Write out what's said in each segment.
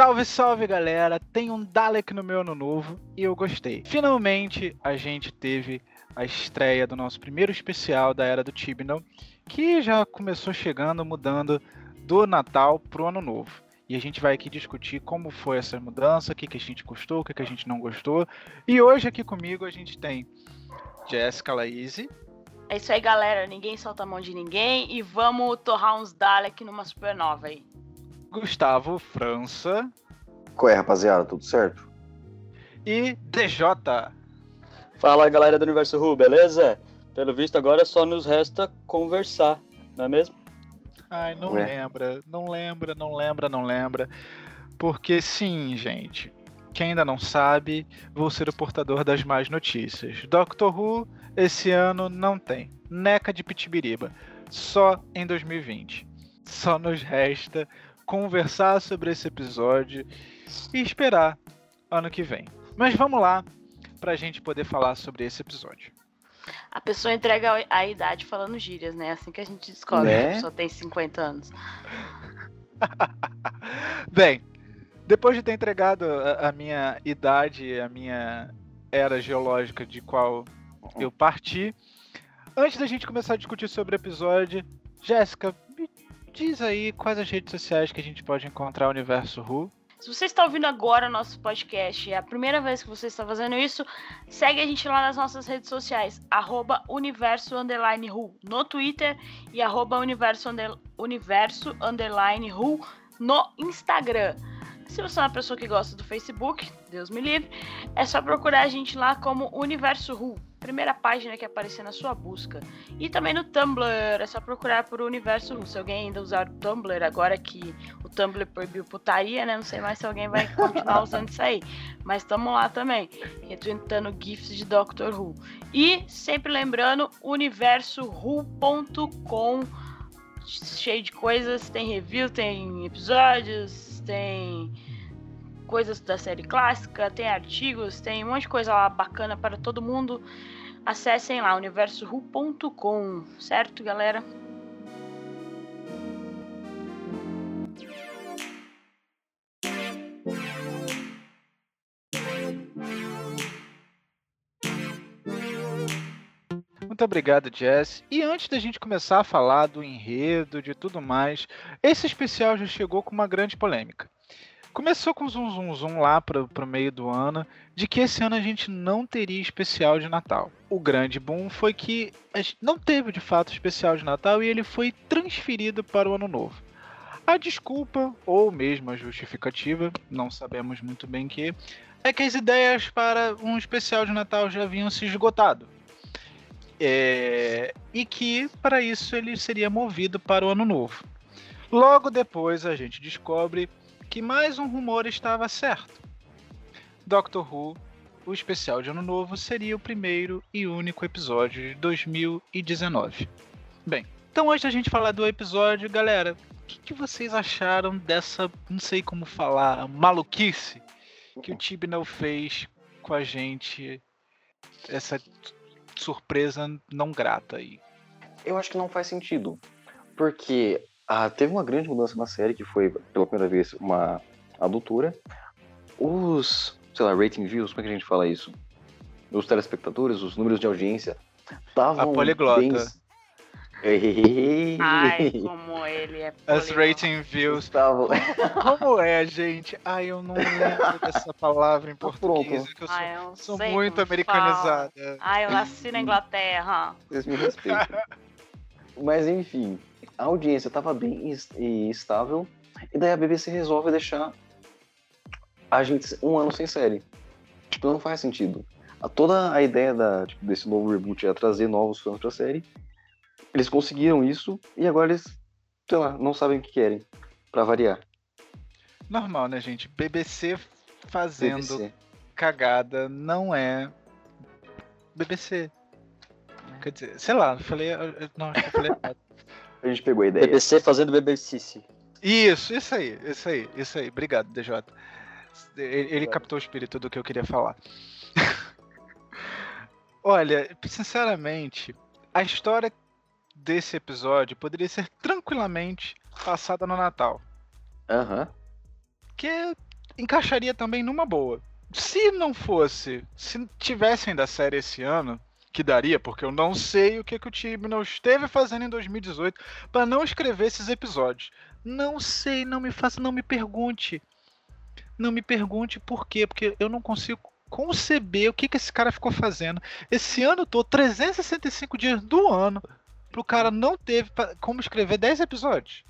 Salve, salve galera! Tem um Dalek no meu ano novo e eu gostei. Finalmente a gente teve a estreia do nosso primeiro especial da Era do Tibnall, que já começou chegando, mudando do Natal pro Ano Novo. E a gente vai aqui discutir como foi essa mudança, o que, que a gente gostou, o que, que a gente não gostou. E hoje aqui comigo a gente tem Jéssica Laíse. É isso aí, galera. Ninguém solta a mão de ninguém e vamos torrar uns Dalek numa supernova aí. Gustavo França. Qual é, rapaziada? Tudo certo? E DJ. Fala galera do Universo Ru, beleza? Pelo visto agora só nos resta conversar, não é mesmo? Ai, não Ué. lembra, não lembra, não lembra, não lembra. Porque sim, gente. Quem ainda não sabe, vou ser o portador das más notícias. Doctor Who, esse ano não tem. Neca de Pitibiriba. Só em 2020. Só nos resta conversar sobre esse episódio e esperar ano que vem. Mas vamos lá para a gente poder falar sobre esse episódio. A pessoa entrega a idade falando gírias, né? Assim que a gente descobre né? que a pessoa tem 50 anos. Bem, depois de ter entregado a, a, minha idade, a minha era geológica de qual eu parti, antes da gente começar a discutir sobre o episódio, Jéssica, Diz aí quais as redes sociais que a gente pode encontrar o Universo Ru. Se você está ouvindo agora o nosso podcast, é a primeira vez que você está fazendo isso, segue a gente lá nas nossas redes sociais, arroba universo underline no Twitter e arroba universo, under, universo underline no Instagram. Se você é uma pessoa que gosta do Facebook, Deus me livre, é só procurar a gente lá como Universo Ru primeira página que aparecer na sua busca. E também no Tumblr, é só procurar por Universo Russo. Se alguém ainda usar o Tumblr, agora que o Tumblr proibiu putaria, né? Não sei mais se alguém vai continuar usando isso aí. Mas estamos lá também, retweetando GIFs de Doctor Who. E sempre lembrando, universohu.com cheio de coisas, tem review, tem episódios, tem coisas da série clássica, tem artigos, tem um monte de coisa lá bacana para todo mundo. Acessem lá universoru.com, certo, galera? Muito obrigado, Jess. E antes da gente começar a falar do enredo, de tudo mais, esse especial já chegou com uma grande polêmica. Começou com zum zum zum lá pro, pro meio do ano, de que esse ano a gente não teria especial de Natal. O grande boom foi que a gente não teve de fato especial de Natal e ele foi transferido para o ano novo. A desculpa, ou mesmo a justificativa, não sabemos muito bem que, é que as ideias para um especial de Natal já haviam se esgotado. É... E que, para isso, ele seria movido para o ano novo. Logo depois, a gente descobre que mais um rumor estava certo. Doctor Who, o especial de Ano Novo, seria o primeiro e único episódio de 2019. Bem, então antes da gente falar do episódio, galera, o que, que vocês acharam dessa, não sei como falar, maluquice que o Tibnall fez com a gente, essa surpresa não grata aí? Eu acho que não faz sentido, porque ah, teve uma grande mudança na série, que foi pela primeira vez uma adultura. Os, sei lá, rating views, como é que a gente fala isso? Os telespectadores, os números de audiência, estavam. A poliglota. Bem... Ai, como ele é As rating views. Estavam... Como é, gente? Ai, eu não lembro dessa palavra em tá português. eu sou, Ai, eu sou muito americanizada. Fala. Ai, eu nasci na Inglaterra. Vocês me respeitam. Mas enfim, a audiência estava bem estável, e daí a BBC resolve deixar a gente um ano sem série. Tipo, não faz sentido. a, toda a ideia da, tipo, desse novo reboot é trazer novos fãs pra série. Eles conseguiram isso e agora eles, sei lá, não sabem o que querem, pra variar. Normal, né, gente? BBC fazendo BBC. cagada não é BBC. Quer dizer, sei lá, eu falei. Não, eu falei errado. A gente pegou a ideia. BBC fazendo BBC. Isso, isso aí, isso aí, isso aí. Obrigado, DJ. Ele, ele captou o espírito do que eu queria falar. Olha, sinceramente, a história desse episódio poderia ser tranquilamente passada no Natal. Aham. Que encaixaria também numa boa. Se não fosse, se tivesse ainda a série esse ano, que daria, porque eu não sei o que, que o time não esteve fazendo em 2018 para não escrever esses episódios. Não sei, não me faça, não me pergunte. Não me pergunte por quê, porque eu não consigo conceber o que, que esse cara ficou fazendo. Esse ano todo, 365 dias do ano, pro cara não teve pra- como escrever 10 episódios.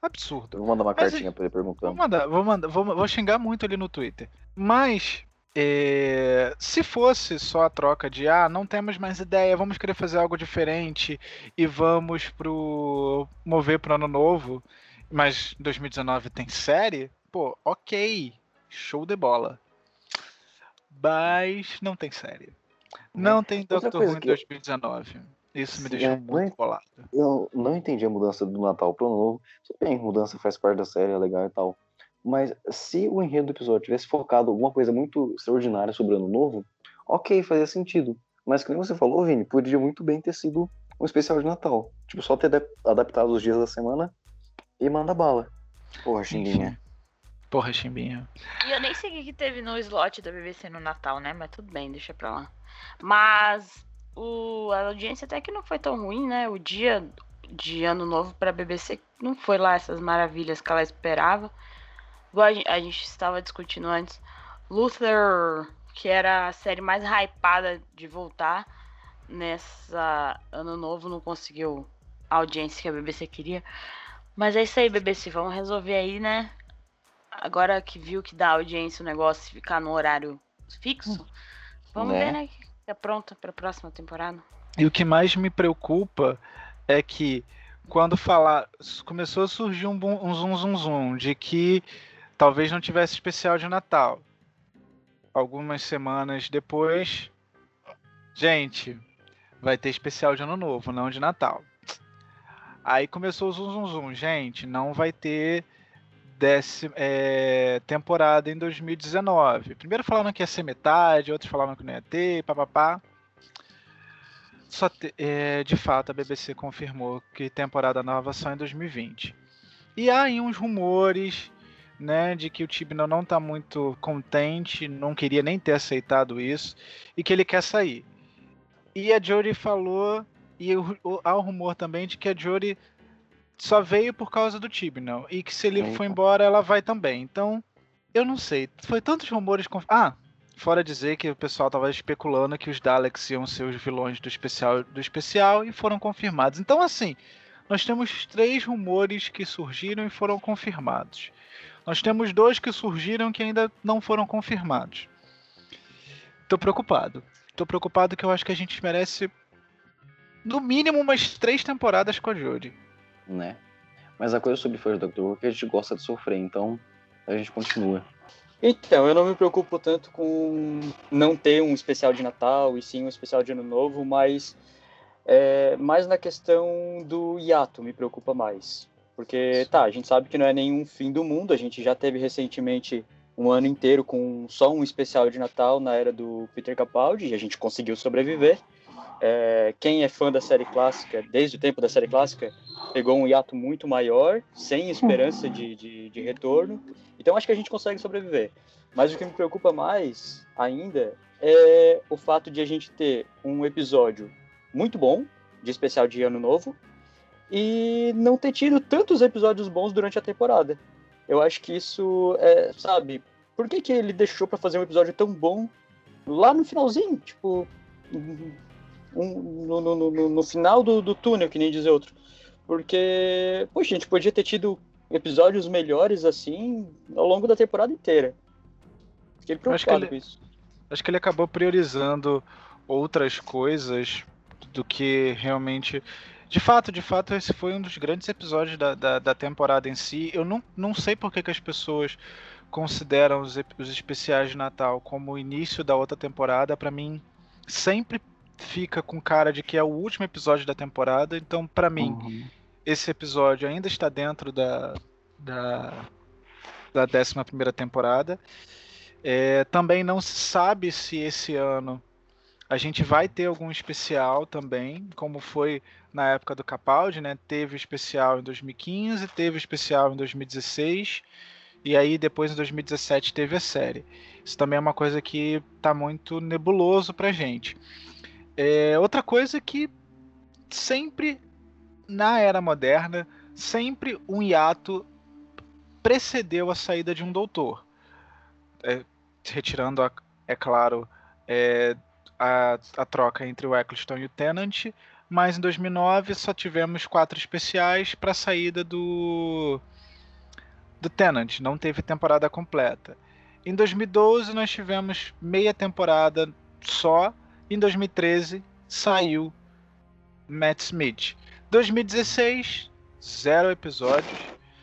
Absurdo. Eu vou mandar uma Mas, cartinha pra ele Vou perguntando. mandar, vou mandar, vou, vou xingar muito ali no Twitter. Mas é, se fosse só a troca de ah, não temos mais ideia, vamos querer fazer algo diferente e vamos pro mover pro ano novo, mas 2019 tem série, pô, ok, show de bola. Mas não tem série. Não tem Outra Doctor Who em que eu- 2019. Isso me Sim, deixou é, é- muito bolado. Eu não entendi a mudança do Natal pro Ano Novo. Tudo bem, mudança faz parte da série, é legal e tal. Mas se o enredo do episódio tivesse focado em alguma coisa muito extraordinária sobre o Ano Novo, ok, fazia sentido. Mas como você falou, Vini, podia muito bem ter sido um especial de Natal. Tipo, só ter adap- adaptado os dias da semana e manda bala. Porra, Xinguinha. Porra, Chimbinha. E eu nem sei o que que teve no slot da BBC no Natal, né? Mas tudo bem, deixa pra lá. Mas o, a audiência até que não foi tão ruim, né? O dia de ano novo pra BBC não foi lá essas maravilhas que ela esperava. Igual a gen- a gente estava discutindo antes. Luther, que era a série mais hypada de voltar nessa ano novo, não conseguiu a audiência que a BBC queria. Mas é isso aí, BBC. Vamos resolver aí, né? Agora que viu que dá audiência o negócio ficar no horário fixo, vamos Né? ver, né? Que é pronta pra próxima temporada. E o que mais me preocupa é que quando falar. Começou a surgir um, um zum zum zum de que talvez não tivesse especial de Natal. Algumas semanas depois. Gente, vai ter especial de Ano Novo, não de Natal. Aí começou o zum zum zum. Gente, não vai ter décima, é, temporada em 2019. Primeiro falaram que ia ser metade, outros falaram que não ia ter, papapá. Só te- é, de fato a BBC confirmou que temporada nova só em 2020. E há aí uns rumores, né, de que o Tibno não tá muito contente, não queria nem ter aceitado isso e que ele quer sair. E a Jodie falou e há o rumor também de que a Jodie só veio por causa do Tibno e que se ele for Eita. embora ela vai também. Então, eu não sei. Foi tantos rumores. Conf... Ah, Fora dizer que o pessoal tava especulando que os Daleks iam ser os vilões do especial do especial e foram confirmados. Então, assim, nós temos três rumores que surgiram e foram confirmados. Nós temos dois que surgiram que ainda não foram confirmados. Tô preocupado. Tô preocupado que eu acho que a gente merece no mínimo umas três temporadas com a Jodie. né? Mas a coisa sobre fãs do Doctor Who é que a gente gosta de sofrer, então a gente continua. Então, eu não me preocupo tanto com não ter um especial de Natal e sim um especial de Ano Novo, mas é, mais na questão do hiato me preocupa mais. Porque, tá, a gente sabe que não é nenhum fim do mundo, a gente já teve recentemente um ano inteiro com só um especial de Natal na era do Peter Capaldi e a gente conseguiu sobreviver. É, quem é fã da série clássica, desde o tempo da série clássica, pegou um hiato muito maior, sem esperança de, de, de retorno. Então acho que a gente consegue sobreviver. Mas o que me preocupa mais ainda é o fato de a gente ter um episódio muito bom, de especial de Ano Novo, e não ter tido tantos episódios bons durante a temporada. Eu acho que isso é, sabe, por que, que ele deixou pra fazer um episódio tão bom lá no finalzinho? Tipo, um- no, no- no- no final do, do túnel, que nem dizer outro. Porque, poxa, a gente podia ter tido episódios melhores assim ao longo da temporada inteira. Fiquei preocupado ele- com isso. Acho que ele acabou priorizando outras coisas do que realmente. De fato, de fato, esse foi um dos grandes episódios da, da, da temporada em si. Eu não, não sei por que, que as pessoas consideram os, os especiais de Natal como o início da outra temporada. Para mim, sempre fica com cara de que é o último episódio da temporada. Então, para mim, uhum. esse episódio ainda está dentro da, da, da 11 temporada. É, também não se sabe se esse ano a gente vai ter algum especial também, como foi na época do Capaldi, né? Teve especial em 2015, teve especial em 2016 e aí depois em 2017 teve a série. Isso também é uma coisa que tá muito nebuloso pra gente. É, outra coisa que sempre na era moderna, sempre um hiato precedeu a saída de um doutor. É, retirando, a, é claro, é, a, a troca entre o Eccleston e o Tennant, mas em 2009 só tivemos quatro especiais para a saída do do Tennant, não teve temporada completa. Em 2012 nós tivemos meia temporada só, em 2013 saiu Matt Smith. 2016 zero episódios,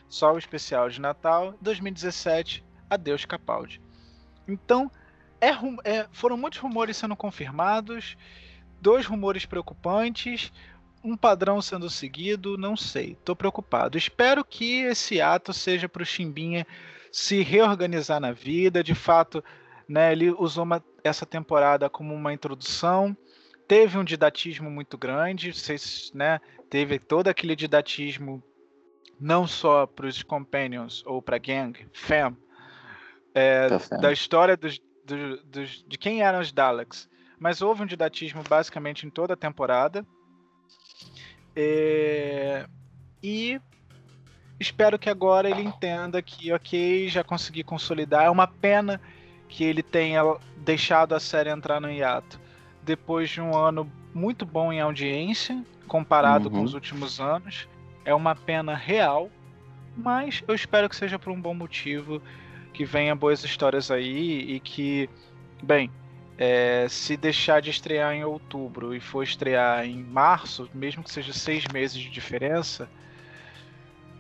só o especial de Natal. 2017 adeus Capaldi. Então é, é, foram muitos rumores sendo confirmados, dois rumores preocupantes, um padrão sendo seguido, não sei. Tô preocupado. Espero que esse ato seja para o Chimbinha se reorganizar na vida. De fato, né, ele usou uma, essa temporada como uma introdução. Teve um didatismo muito grande, vocês, né, teve todo aquele didatismo não só para os Companions ou para a Gang, Fam, é, da história dos, do, dos, de quem eram os Daleks. Mas houve um didatismo basicamente em toda a temporada. É, e espero que agora ele entenda que, ok, já consegui consolidar. É uma pena que ele tenha deixado a série entrar no hiato depois de um ano muito bom em audiência, comparado uhum. com os últimos anos. É uma pena real, mas eu espero que seja por um bom motivo que venha boas histórias aí e que, bem, é, se deixar de estrear em outubro e for estrear em março, mesmo que seja seis meses de diferença,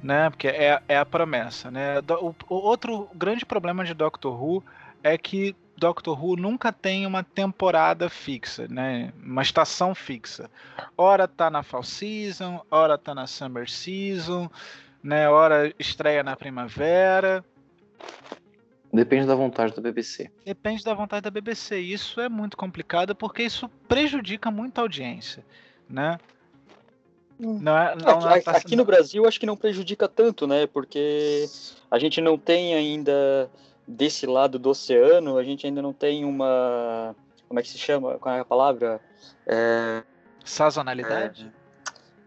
né? Porque é, é a promessa, né? O, o outro grande problema de Doctor Who é que Doctor Who nunca tem uma temporada fixa, né? Uma estação fixa. Ora tá na Fall Season, ora tá na Summer Season, né? Ora estreia na primavera. Depende da vontade da BBC. Depende da vontade da BBC. Isso é muito complicado porque isso prejudica muito a audiência, né? Hum. Não é, não, aqui, não é, aqui no Brasil acho que não prejudica tanto, né? Porque a gente não tem ainda desse lado do oceano, a gente ainda não tem uma como é que se chama? Qual é a palavra? É... Sazonalidade? É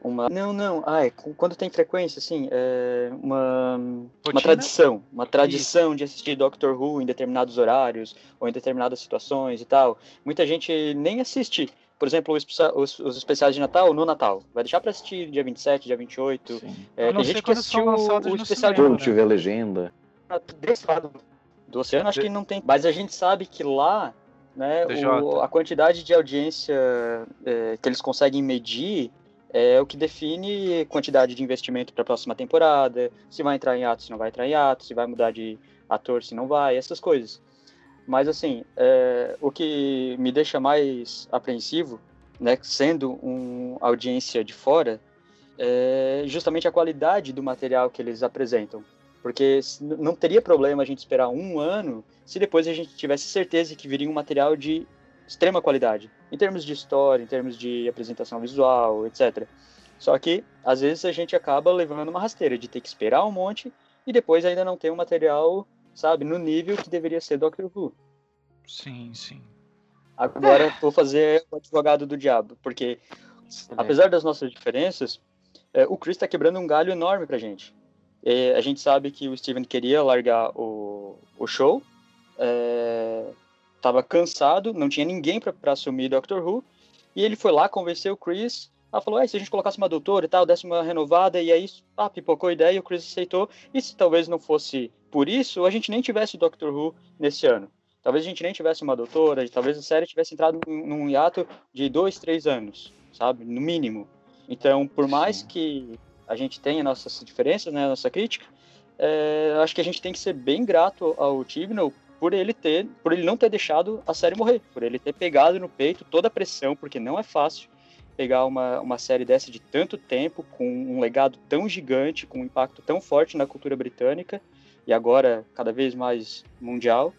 uma não não. Ah, é, quando tem frequência assim é uma uma tradição. Uma tradição Isso. de assistir Doctor Who em determinados horários ou em determinadas situações e tal. Muita gente nem assiste. Por exemplo os, os especiais de Natal no Natal. Vai deixar para assistir dia 27 dia 28 é, tem gente que assistiu o, o especial de quando tiver legenda. Desse lado do oceano acho que não tem. Mas a gente sabe que lá né, o, a quantidade de audiência é, que eles conseguem medir é o que define quantidade de investimento para a próxima temporada, se vai entrar em ato, se não vai entrar em ato, se vai mudar de ator, se não vai, essas coisas. Mas assim, é, o que me deixa mais apreensivo, né, sendo uma audiência de fora, é justamente a qualidade do material que eles apresentam. Porque não teria problema a gente esperar um ano se depois a gente tivesse certeza que viria um material de extrema qualidade, em termos de história, em termos de apresentação visual, etc. Só que, às vezes, a gente acaba levando uma rasteira de ter que esperar um monte e depois ainda não ter um material, sabe, no nível que deveria ser Doctor Who. Sim, sim. Agora é. vou fazer o advogado do diabo, porque apesar das nossas diferenças, é, o Chris está quebrando um galho enorme pra gente. E a gente sabe que o Steven queria largar o, o show, é, tava cansado, não tinha ninguém para assumir Doctor Who, e ele foi lá, convenceu o Chris, ela falou, se a gente colocasse uma doutora e tal, desse uma renovada, e aí ah, pipocou a ideia e o Chris aceitou, e se talvez não fosse por isso, a gente nem tivesse Doctor Who nesse ano. talvez a gente nem tivesse uma doutora, talvez a série tivesse entrado num hiato de dois, três anos, sabe? No mínimo. Então, por mais Sim. que a gente tenha nossas diferenças, né, nossa crítica, é, acho que a gente tem que ser bem grato ao Tibnall por ele ter, por ele não ter deixado a série morrer, por ele ter pegado no peito toda a pressão, porque não é fácil pegar uma, uma série dessa de tanto tempo, com um legado tão gigante, com um impacto tão forte na cultura britânica, e agora cada vez mais mundial,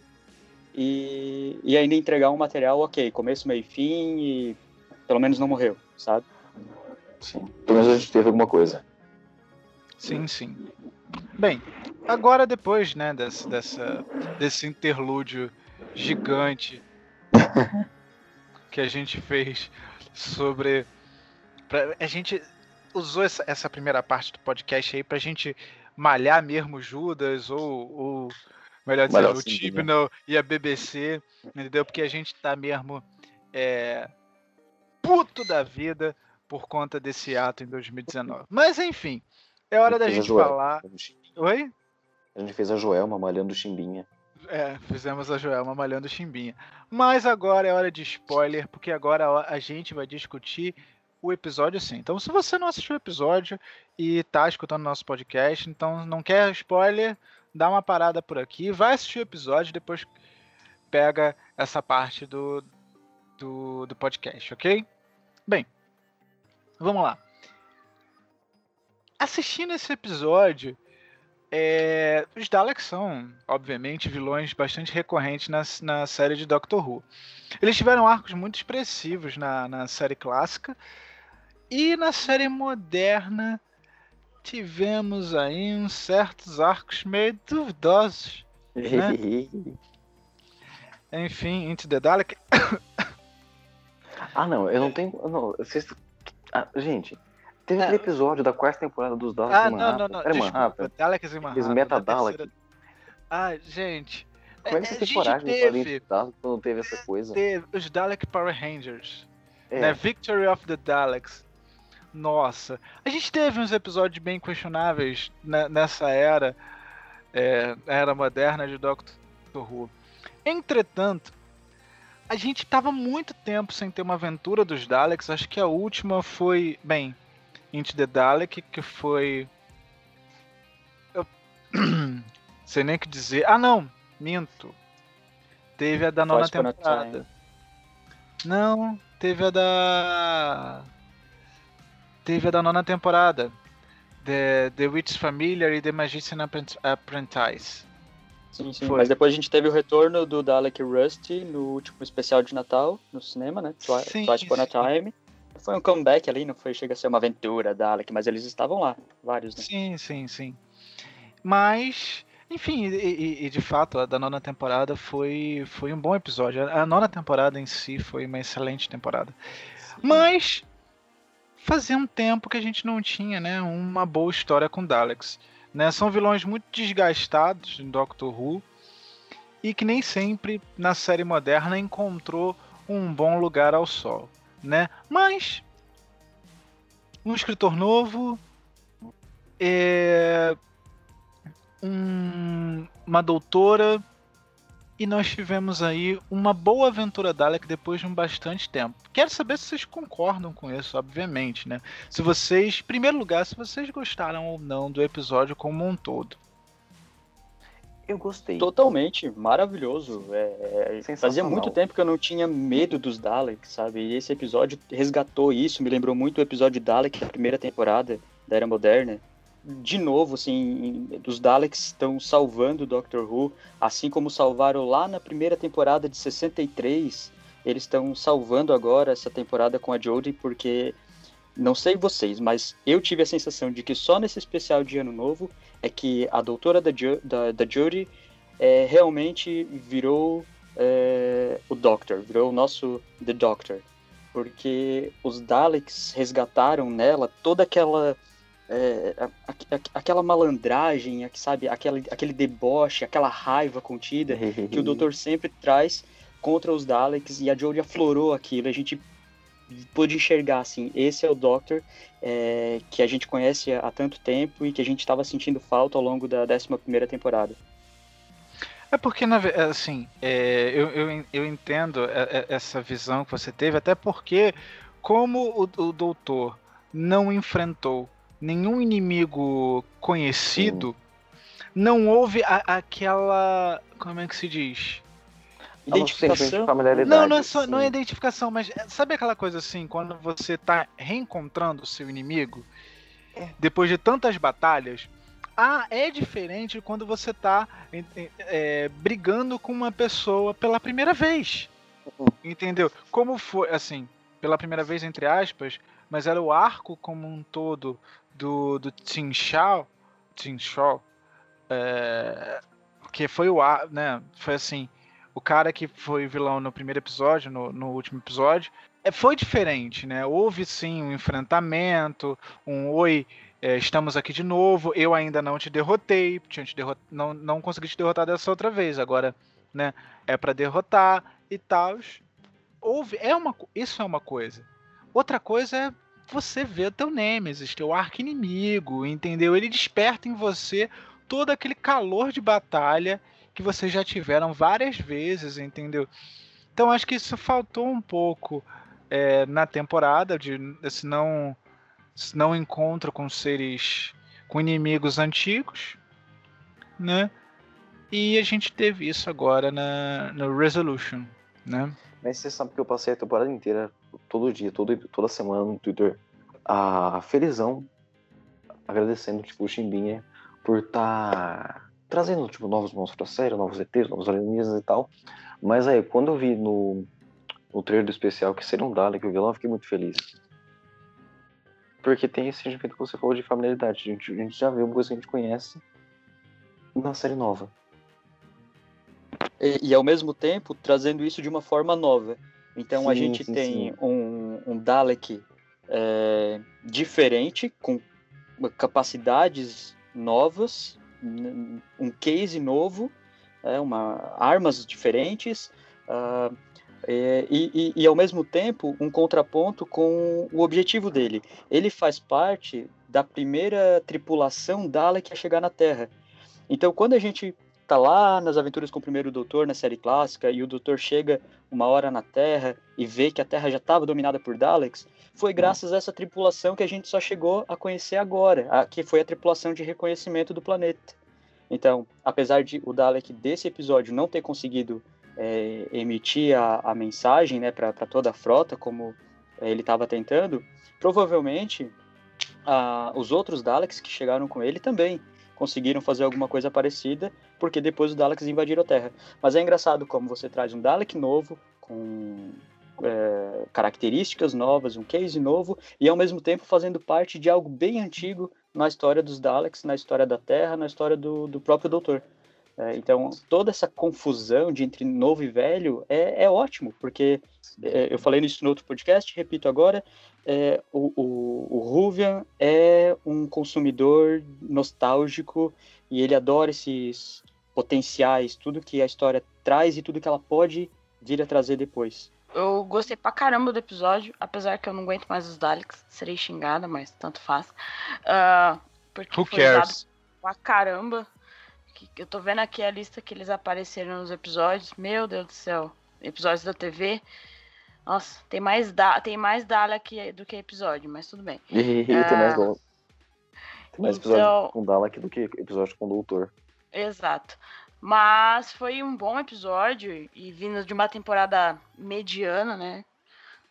e, e ainda entregar um material ok, começo, meio e fim, e pelo menos não morreu, sabe? Sim, pelo menos a gente teve alguma coisa. Sim, sim. Bem, agora depois, né, desse, dessa, desse interlúdio gigante que a gente fez sobre. Pra, a gente usou essa, essa primeira parte do podcast aí pra gente malhar mesmo Judas ou, ou melhor dizendo, o Tibnall e a BBC, entendeu? Porque a gente tá mesmo é, puto da vida por conta desse ato em 2019. Mas enfim, é hora da gente falar. Oi? A gente fez a Joelma malhando Chimbinha. É, fizemos a Joelma malhando Chimbinha. Mas agora é hora de spoiler, porque agora a gente vai discutir o episódio sim. Então, se você não assistiu o episódio e tá escutando nosso podcast, então não quer spoiler, dá uma parada por aqui, vai assistir o episódio, depois pega essa parte do, do, do podcast, ok? Bem, vamos lá assistindo esse episódio, é, os Daleks são, obviamente, vilões bastante recorrentes na, na série de Doctor Who. Eles tiveram arcos muito expressivos na, na série clássica e na série moderna tivemos aí uns certos arcos meio duvidosos. Né? Enfim, Into the Dalek. ah, não, eu não tenho. Não, vocês, ah, gente, Teve aquele episódio da quarta temporada dos Daleks ah, não, não, não. Era Desculpa, Manhattan. Daleks e Manhattan. Os Meta Dalek. Terceira... Ah, gente. Como é que você tem coragem de falar de Dalek quando teve essa coisa? Teve os Dalek Power Rangers. É. Né? Victory of the Daleks. Nossa. A gente teve uns episódios bem questionáveis nessa era. É, era moderna de Doctor Who. Entretanto, a gente tava muito tempo sem ter uma aventura dos Daleks. Acho que a última foi. Bem, Into the Dalek, que foi. Eu... Sei nem o que dizer. Ah, não! Minto. Teve a da nona Pode temporada. Não, teve a da. Teve a da nona temporada. The, The Witch Familiar e The Magician Apprentice. Sim, sim. Foi. Mas depois a gente teve o retorno do Dalek Rusty no último especial de Natal, no cinema, né? Sim, Twice Upon a Time. Foi um comeback ali, não foi chega a ser uma aventura da Alec, mas eles estavam lá, vários, né? Sim, sim, sim. Mas, enfim, e, e, de fato, a da nona temporada foi, foi um bom episódio. A nona temporada em si foi uma excelente temporada. Sim. Mas fazia um tempo que a gente não tinha, né, uma boa história com Daleks. Né? São vilões muito desgastados em Doctor Who e que nem sempre na série moderna encontrou um bom lugar ao sol né? Mas um escritor novo, é, um, uma doutora e nós tivemos aí uma boa aventura Dalek depois de um bastante tempo. Quero saber se vocês concordam com isso, obviamente, né? Se vocês, em primeiro lugar, se vocês gostaram ou não do episódio como um todo. Eu gostei. Totalmente, maravilhoso. É, é fazia muito tempo que eu não tinha medo dos Daleks, sabe? E esse episódio resgatou isso, me lembrou muito o episódio Dalek da primeira temporada da Era Moderna. De novo, assim, os Daleks estão salvando o Doctor Who, assim como salvaram lá na primeira temporada de 63. Eles estão salvando agora essa temporada com a Jodie, porque não sei vocês, mas eu tive a sensação de que só nesse especial de Ano Novo é que a doutora da, da, da Judy é, realmente virou é, o Doctor, virou o nosso The Doctor. Porque os Daleks resgataram nela toda aquela. É, a, a, aquela malandragem, sabe, aquele, aquele deboche, aquela raiva contida que o Doutor sempre traz contra os Daleks e a Jodie aflorou aquilo. A gente pôde enxergar assim, esse é o Doctor é, que a gente conhece há tanto tempo e que a gente estava sentindo falta ao longo da 11 primeira temporada. É porque, assim, é, eu, eu, eu entendo essa visão que você teve, até porque, como o, o doutor não enfrentou nenhum inimigo conhecido, Sim. não houve a, aquela. Como é que se diz? Identificação. Não, não é, só, não é identificação, mas é, sabe aquela coisa assim, quando você tá reencontrando o seu inimigo, é. depois de tantas batalhas, ah, é diferente quando você tá é, brigando com uma pessoa pela primeira vez. Uhum. Entendeu? Como foi, assim, pela primeira vez, entre aspas, mas era o arco como um todo do, do Tim Shaw, Tim Shaw é, que foi o ar, né? Foi assim, o cara que foi vilão no primeiro episódio, no, no último episódio, é, foi diferente, né? Houve sim um enfrentamento, um oi, é, estamos aqui de novo, eu ainda não te derrotei, te derrot... não, não consegui te derrotar dessa outra vez, agora, né? É para derrotar e tal. Houve, é uma, isso é uma coisa. Outra coisa é você ver teu Nemesis, teu arco inimigo, entendeu? Ele desperta em você todo aquele calor de batalha que vocês já tiveram várias vezes, entendeu? Então acho que isso faltou um pouco é, na temporada, de esse não, esse não encontro com seres, com inimigos antigos, né? E a gente teve isso agora na, no Resolution, né? Mas você sabe que eu passei a temporada inteira, todo dia, todo, toda semana no Twitter, a felizão, agradecendo tipo, o Chimbinha por estar tá trazendo tipo, novos monstros pra série, novos ETs, novos alienígenas e tal. Mas aí, quando eu vi no, no trailer do especial que seria um Dalek o vilão, eu fiquei muito feliz. Porque tem esse sentimento que você falou de familiaridade. A gente, a gente já viu uma coisa que a gente conhece na série nova. E, e, ao mesmo tempo trazendo isso de uma forma nova. Então sim, a gente sim, tem sim. Um, um Dalek é, diferente, com capacidades novas, um case novo, é, uma, armas diferentes, uh, e, e, e, ao mesmo tempo um contraponto com o objetivo dele. Ele faz parte da primeira tripulação Dalek a chegar na Terra. Então, quando a gente tá lá nas aventuras com o primeiro doutor na série clássica e o doutor chega uma hora na Terra e vê que a Terra já estava dominada por Daleks, foi graças a essa tripulação que a gente só chegou a conhecer agora, a, que foi a tripulação de reconhecimento do planeta. Então, apesar de o Dalek desse episódio não ter conseguido é, emitir a, a mensagem né, para toda a frota, como é, ele estava tentando, provavelmente a, os outros Daleks que chegaram com ele também conseguiram fazer alguma coisa parecida, porque depois os Daleks invadiram a Terra. Mas é engraçado como você traz um Dalek novo, com é, características novas, um case novo, e ao mesmo tempo fazendo parte de algo bem antigo na história dos Daleks, na história da Terra, na história do, do próprio Doutor. É, então, toda essa confusão de entre novo e velho é, é ótimo, porque é, eu falei isso no outro podcast, repito agora, é, o, o, o Ruvian é um consumidor nostálgico e ele adora esses potenciais, tudo que a história traz e tudo que ela pode vir a trazer depois. Eu gostei pra caramba do episódio, apesar que eu não aguento mais os Daleks. Serei xingada, mas tanto faz. Uh, porque Who foi cares? pra caramba. Eu tô vendo aqui a lista que eles apareceram nos episódios. Meu Deus do céu. Episódios da TV. Nossa, tem mais, da, tem mais Dalek do que episódio, mas tudo bem. Uh, tem mais, tem mais episódio então, com Dalek do que episódio com o Doutor. Exato. Mas foi um bom episódio e vindo de uma temporada mediana, né?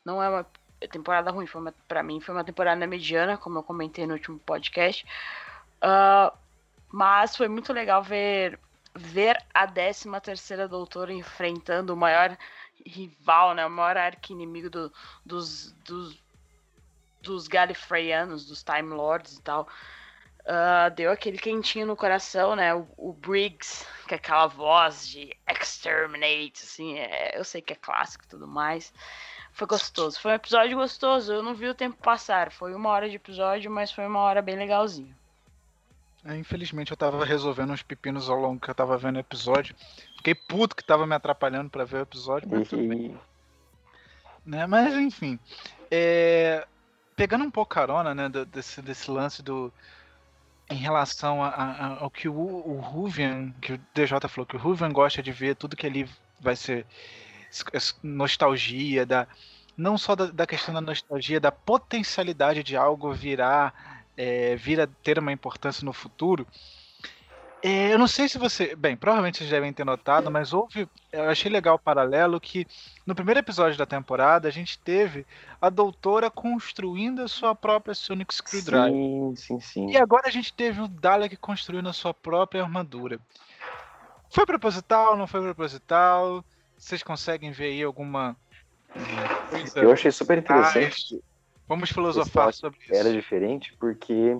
Não é uma temporada ruim, foi uma, pra mim foi uma temporada mediana, como eu comentei no último podcast. Uh, mas foi muito legal ver ver a 13 terceira doutora enfrentando o maior rival, né? O maior arqui-inimigo do, dos, dos, dos Galifreyanos, dos Time Lords e tal. Uh, deu aquele quentinho no coração, né? O, o, Briggs, que é aquela voz de exterminate, assim, é, eu sei que é clássico e tudo mais. Foi gostoso, foi um episódio gostoso, eu não vi o tempo passar. Foi uma hora de episódio, mas foi uma hora bem legalzinho. É, infelizmente eu tava resolvendo uns pepinos ao longo que eu tava vendo o episódio. Fiquei puto que tava me atrapalhando para ver o episódio, mas tudo bem. Né? Mas enfim. É... Pegando um pouco carona, né, desse, desse lance do, em relação a, a, ao que o, o Ruvian, que o DJ falou, que o Ruvian gosta de ver tudo que ali vai ser nostalgia, da, não só da, da questão da nostalgia, da potencialidade de algo virar, é, vir a ter uma importância no futuro. É, eu não sei se você. Bem, provavelmente vocês devem ter notado, mas houve. Eu achei legal o paralelo que no primeiro episódio da temporada a gente teve a doutora construindo a sua própria Sonic Screwdriver. Sim, sim, sim. E agora a gente teve o Dalek construindo a sua própria armadura. Foi proposital, não foi proposital? Vocês conseguem ver aí alguma coisa? Eu achei super interessante. Vamos filosofar sobre isso. Era diferente porque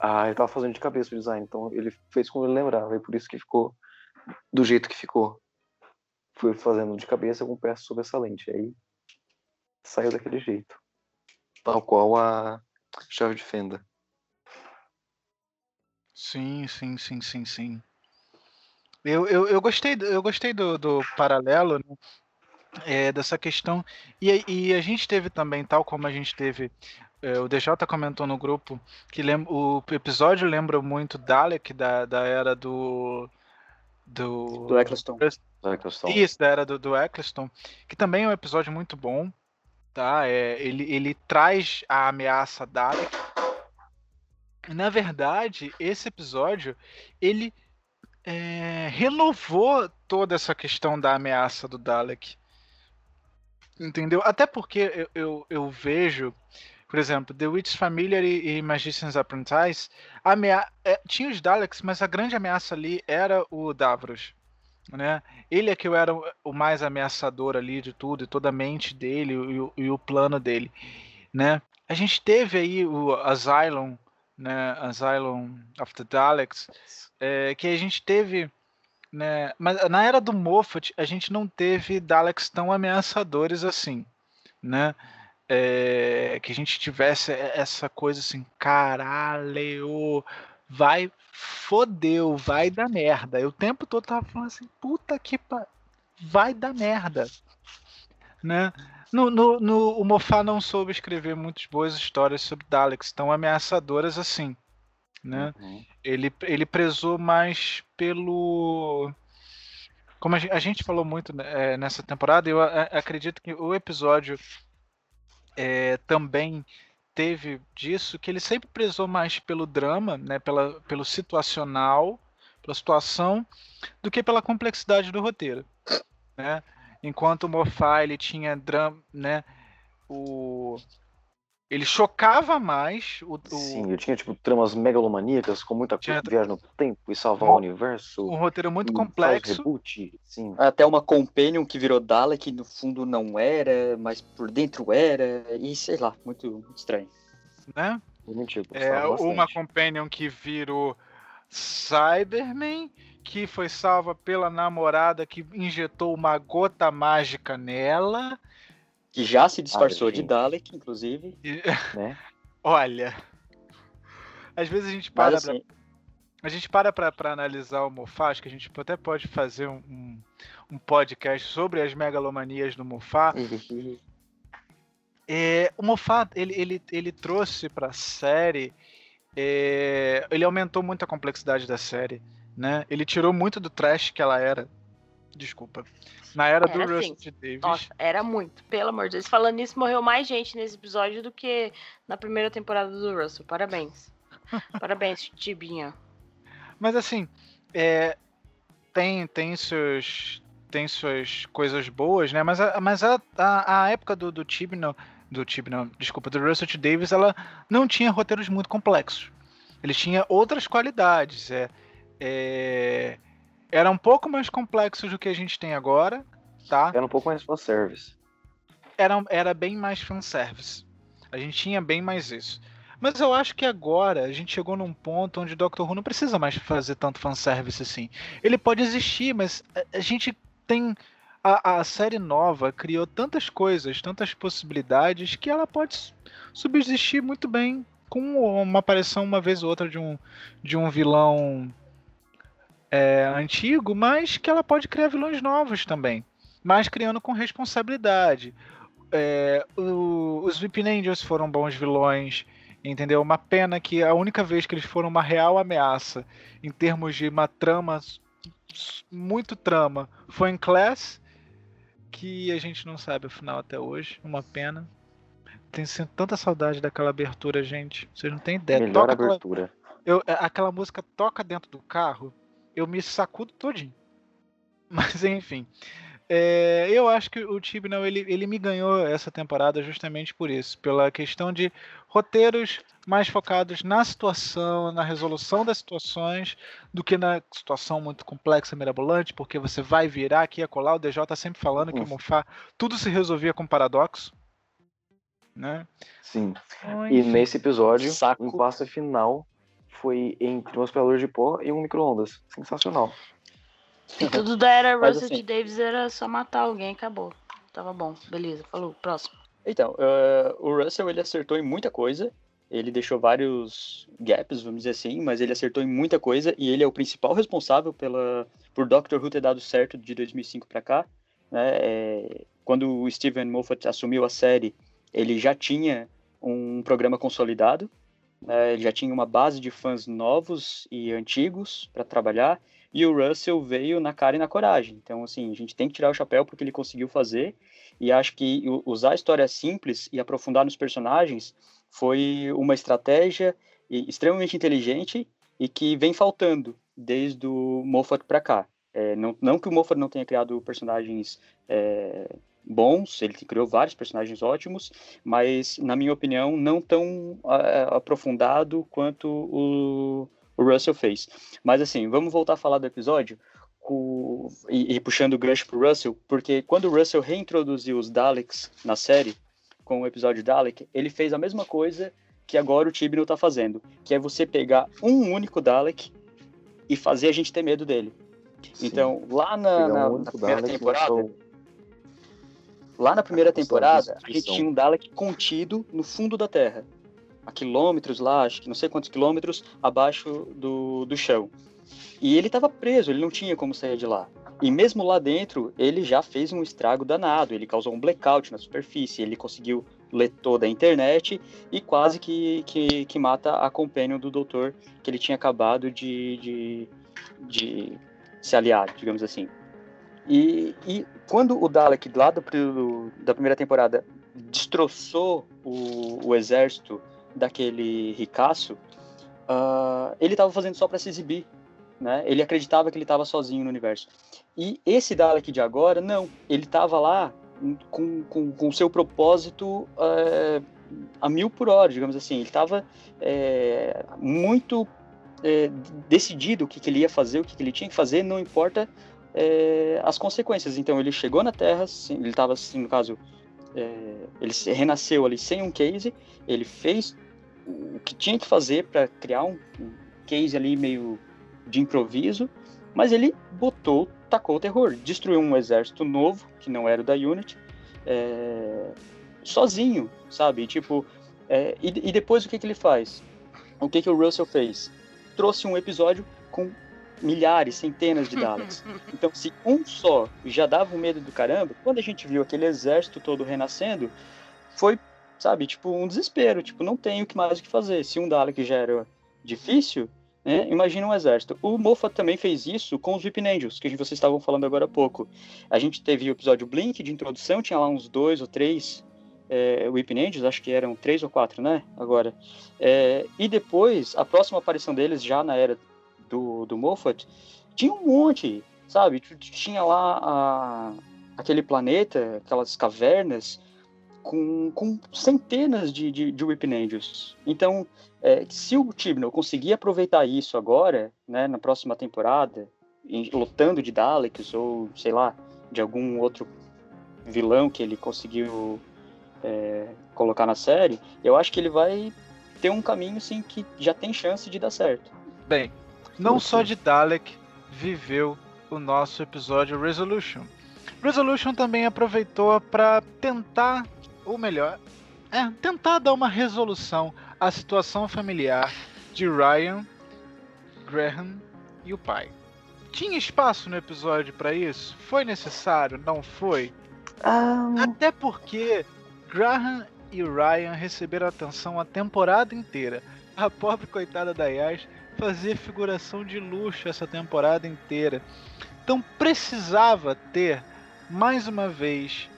ah, ele tava fazendo de cabeça o design, então ele fez como ele lembrava, e por isso que ficou do jeito que ficou. Foi fazendo de cabeça com peça sobressalente, aí saiu daquele jeito. Tal qual a chave de fenda. Sim, sim, sim, sim, sim. Eu, eu, eu gostei, eu gostei do, do paralelo, né? é, dessa questão. E, e, a gente teve também, tal como a gente teve o DJ comentou no grupo que lembra, o episódio lembra muito Dalek da, da era do. Do, do Eccleston. Isso, da era do, do Eccleston, que também é um episódio muito bom. Tá? É, ele, ele traz a ameaça Dalek. Na verdade, esse episódio ele é, renovou toda essa questão da ameaça do Dalek. Entendeu? Até porque eu, eu, eu vejo por exemplo, The Witch Familiar e, e Magician's Apprentice, amea é, tinha os Daleks, mas a grande ameaça ali era o Davros. Né? Ele é que eu era o mais ameaçador ali de tudo, e toda a mente dele e o, e o plano dele. Né? A gente teve aí o Asylum, né? Asylum of the Daleks, é, que a gente teve. Né? Mas na era do Moffat, a gente não teve Daleks tão ameaçadores assim. Né? É, que a gente tivesse essa coisa assim, caralho, vai, fodeu, vai dar merda. Eu o tempo todo tava falando assim, puta que pa... vai dar merda, né? No, no, no, o Mofá não soube escrever muitas boas histórias sobre Daleks tão ameaçadoras assim, né? Uhum. Ele, ele prezou mais pelo como a gente, falou muito é, nessa temporada, eu acredito que o episódio é, também teve disso que ele sempre prezou mais pelo drama, né, pela, pelo situacional, pela situação, do que pela complexidade do roteiro, né? Enquanto o Moffat ele tinha drama, né, o ele chocava mais o, o... Sim, ele tinha tipo tramas megalomaníacas com muita tinha... viagem no tempo e salvar um, o universo. Um roteiro muito complexo. Reboot, sim. Até uma companion que virou Dalek, no fundo não era, mas por dentro era, e sei lá, muito, muito estranho. Né? Tipo, é, uma companion que virou Cyberman, que foi salva pela namorada que injetou uma gota mágica nela que já se disfarçou ah, de Dalek, inclusive. Né? Olha, às vezes a gente para assim... pra... A gente para para analisar o Mofá, acho que a gente até pode fazer um, um podcast sobre as megalomanias do Mofá. Uhum. É, o Mofá, ele, ele, ele trouxe para a série, é, ele aumentou muito a complexidade da série, né? Ele tirou muito do trash que ela era. Desculpa. Na era, era do assim. Rusty Davis. Nossa, era muito, pelo amor de Deus. Falando nisso, morreu mais gente nesse episódio do que na primeira temporada do Russell. Parabéns. Parabéns, Tibinha. Mas assim, é, tem, tem seus. Tem suas coisas boas, né? Mas a, mas a, a, a época do, do Tibno, do Tibno, desculpa, do Russell T. Davis, ela não tinha roteiros muito complexos. Ele tinha outras qualidades. É, é, era um pouco mais complexo do que a gente tem agora, tá? Era um pouco mais fanservice. Era, era bem mais fanservice. A gente tinha bem mais isso. Mas eu acho que agora a gente chegou num ponto onde Doctor Who não precisa mais fazer tanto fanservice assim. Ele pode existir, mas a, gente tem. A, a série nova criou tantas coisas, tantas possibilidades, que ela pode subsistir muito bem com uma aparição uma vez ou outra de um, de um vilão é, antigo, mas que ela pode criar vilões novos também, mas criando com responsabilidade. É, o, os VIP Angels foram bons vilões Entendeu? Uma pena que a única vez que eles foram uma real ameaça em termos de uma trama, muito trama, foi em Class, que a gente não sabe o final até hoje. Uma pena. Tenho tanta saudade daquela abertura, gente. Vocês não têm ideia. Melhor Toca abertura. Aquela, eu, é, aquela música toca dentro do carro, eu me sacudo todinho. Mas enfim. É, eu acho que o Tibnall ele, ele me ganhou essa temporada justamente por isso, pela questão de roteiros mais focados na situação, na resolução das situações, do que na situação muito complexa, mirabolante, porque você vai virar aqui a colar. O DJ tá sempre falando que o Mofá tudo se resolvia com paradoxo. Né? Sim. e nesse episódio, Saco. o impasse final foi entre um aspirador de pó e um micro-ondas. Sensacional. E tudo da era Russell assim, Davis era só matar alguém acabou. Tava bom, beleza, falou, próximo. Então, uh, o Russell ele acertou em muita coisa. Ele deixou vários gaps, vamos dizer assim, mas ele acertou em muita coisa e ele é o principal responsável pela, por Doctor Who ter dado certo de 2005 para cá. Né? É, quando o Steven Moffat assumiu a série, ele já tinha um programa consolidado, né? ele já tinha uma base de fãs novos e antigos para trabalhar e o Russell veio na cara e na coragem. Então, assim, a gente tem que tirar o chapéu porque ele conseguiu fazer. E acho que usar histórias simples e aprofundar nos personagens foi uma estratégia extremamente inteligente e que vem faltando desde o Moffat para cá. É, não, não, que o Moffat não tenha criado personagens é, bons, ele criou vários personagens ótimos, mas, na minha opinião, não tão aprofundado quanto o, o Russell fez. Mas assim, vamos voltar a falar do episódio com, e, e, puxando o gancho pro Russell, porque quando o Russell reintroduziu os Daleks na série, com o episódio Dalek, ele fez a mesma coisa que agora o Tibno tá fazendo, que é você pegar um único Dalek e fazer a gente ter medo dele. Sim. Então, lá na, na, um na primeira Dalek temporada. Lá na primeira temporada, a gente tinha um Dalek contido no fundo da Terra a quilômetros lá, acho que não sei quantos quilômetros abaixo do, do chão. E ele estava preso, ele não tinha como sair de lá. E mesmo lá dentro, ele já fez um estrago danado, ele causou um blackout na superfície, ele conseguiu ler toda a internet e quase que, que, que mata a companion do doutor que ele tinha acabado de, de, de se aliar, digamos assim. E, e quando o Dalek, lá do, da primeira temporada, destroçou o, o exército daquele ricaço, uh, ele estava fazendo só para se exibir. Né? Ele acreditava que ele estava sozinho no universo. E esse Dalek de agora, não. Ele estava lá com, com, com seu propósito uh, a mil por hora, digamos assim. Ele estava é, muito é, decidido o que, que, ele ia fazer, o que, que, ele tinha que fazer, não importa é, as consequências. Então ele chegou na Terra, ele estava, assim, no caso, é, ele renasceu ali sem um case, ele fez o que tinha que fazer para criar um, um, case ali meio de improviso, mas ele botou, tacou o terror, destruiu um exército novo, que não era o da Unity, é, sozinho, sabe? Tipo, é, e, e, depois o que, que ele faz? O que, que o Russell fez? Trouxe um episódio com milhares, centenas de Daleks. Então, se um só já dava um medo do caramba, quando a gente viu aquele exército todo renascendo, foi, sabe, tipo, um desespero. Tipo, não tem o que mais o que fazer. Se um Dalek já era difícil, né, imagina um exército. O Moffat também fez isso com os Weeping Angels, que vocês estavam falando agora há pouco. A gente teve o episódio Blink de introdução, tinha lá uns dois ou três é, Weeping Angels, acho que eram três ou quatro, né? Agora. É, e depois, a próxima aparição deles, já na era do, do Moffat, tinha um monte, sabe? Tinha lá a, aquele planeta, aquelas cavernas, com, com centenas de, de, de Weeping Angels. Então, é, se o Tibnall conseguir aproveitar isso agora, né, na próxima temporada, em, lotando de Daleks, ou sei lá, de algum outro vilão que ele conseguiu é, colocar na série, eu acho que ele vai ter um caminho assim que já tem chance de dar certo. Bem, não só de Dalek viveu o nosso episódio Resolution. Resolution também aproveitou para tentar, ou melhor, é, tentar dar uma resolução à situação familiar de Ryan, Graham e o pai. Tinha espaço no episódio para isso? Foi necessário? Não foi? Um... Até porque Graham e Ryan receberam atenção a temporada inteira. A pobre coitada da Yas fazia figuração de luxo essa temporada inteira. Então precisava ter, mais uma vez,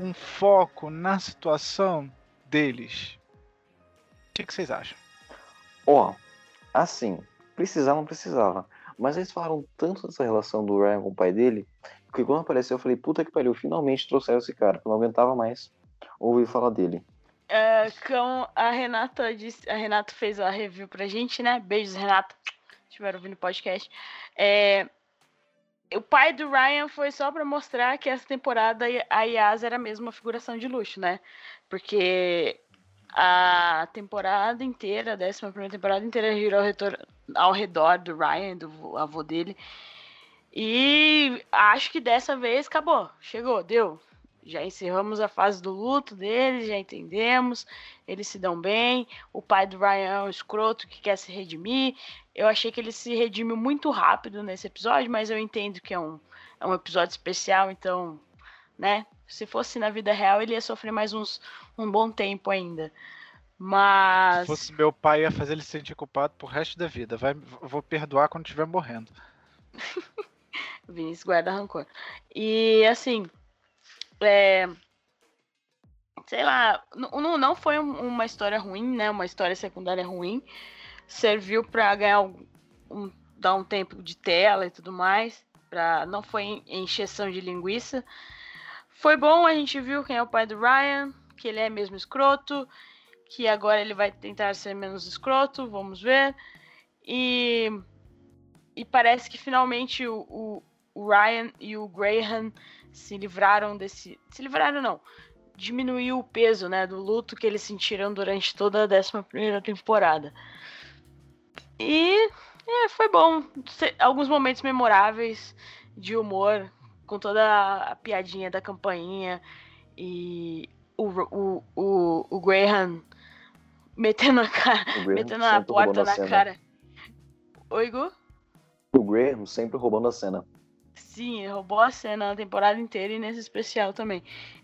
um foco na situação deles. O que, que vocês acham? Ó, oh, assim, precisava, não precisava. Mas eles falaram tanto dessa relação do Ryan com o pai dele, que quando apareceu eu falei, puta que pariu, finalmente trouxeram esse cara, eu não aguentava mais ouvir falar dele. É, como a Renata disse, a Renata fez a review pra gente, né? Beijos, Renata. Estiveram ouvindo o podcast. É, o pai do Ryan foi só para mostrar que essa temporada a Yas era mesmo uma figuração de luxo, né? Porque a temporada inteira, a décima primeira temporada inteira girou ao, ao redor do Ryan, do avô dele. E acho que dessa vez acabou. Chegou, deu. Já encerramos a fase do luto deles, já entendemos. Eles se dão bem. O pai do Ryan é um escroto que quer se redimir. Eu achei que ele se redimiu muito rápido nesse episódio, mas eu entendo que é um, é um episódio especial, então, né? Se fosse na vida real, ele ia sofrer mais uns, um bom tempo ainda. Mas. Se fosse meu pai, ia fazer ele se sentir culpado pro resto da vida. Vai, vou perdoar quando estiver morrendo. Vinícius guarda rancor. E assim. É... Sei lá, não, não foi uma história ruim, né? Uma história secundária ruim. Serviu para ganhar um, um, dar um tempo de tela e tudo mais. Pra, não foi encheção de linguiça. Foi bom, a gente viu quem é o pai do Ryan, que ele é mesmo escroto, que agora ele vai tentar ser menos escroto, vamos ver. E, e parece que finalmente o, o, o Ryan e o Graham se livraram desse. Se livraram, não. Diminuiu o peso né, do luto que eles sentiram durante toda a 11 temporada. E é, foi bom. Alguns momentos memoráveis de humor com toda a piadinha da campainha e o, o, o, o Graham metendo a cara, metendo a porta na cena. cara. Oi, Gu? O Graham sempre roubando a cena. Sim, roubou a cena a temporada inteira e nesse especial também.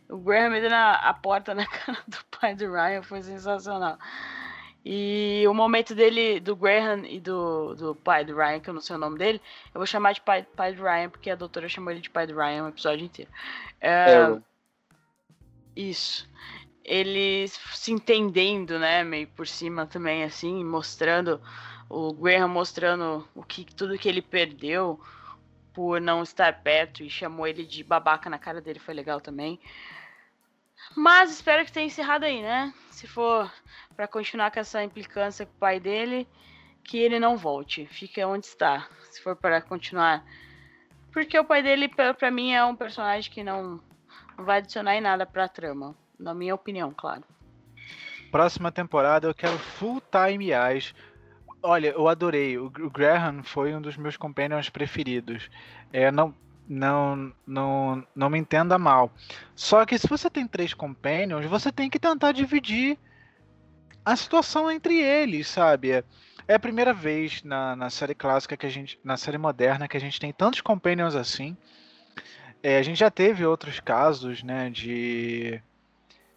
O Graham metendo a, a porta na cara do pai do Ryan foi sensacional. E o momento dele, do Graham e do, do pai do Ryan, que eu não sei o nome dele, eu vou chamar de pai, pai do Ryan, porque a doutora chamou ele de pai do Ryan o episódio inteiro. É, isso. Eles se entendendo, né, meio por cima também, assim, mostrando, o Graham mostrando o que, tudo que ele perdeu por não estar perto e chamou ele de babaca na cara dele, foi legal também. Mas espero que tenha encerrado aí, né? Se for para continuar com essa implicância com o pai dele, que ele não volte, fique onde está. Se for para continuar. Porque o pai dele, para mim, é um personagem que não, vai adicionar em nada pra trama. Na minha opinião, claro. Próxima temporada eu quero full time eyes. Olha, eu adorei. O Graham foi um dos meus companions preferidos. É, não, não, não, não me entenda mal. Só que se você tem três companions, você tem que tentar dividir a situação entre eles, sabe? É, é a primeira vez na, na série clássica que a gente, na série moderna, que a gente tem tantos companions assim. É, a gente já teve outros casos, né, de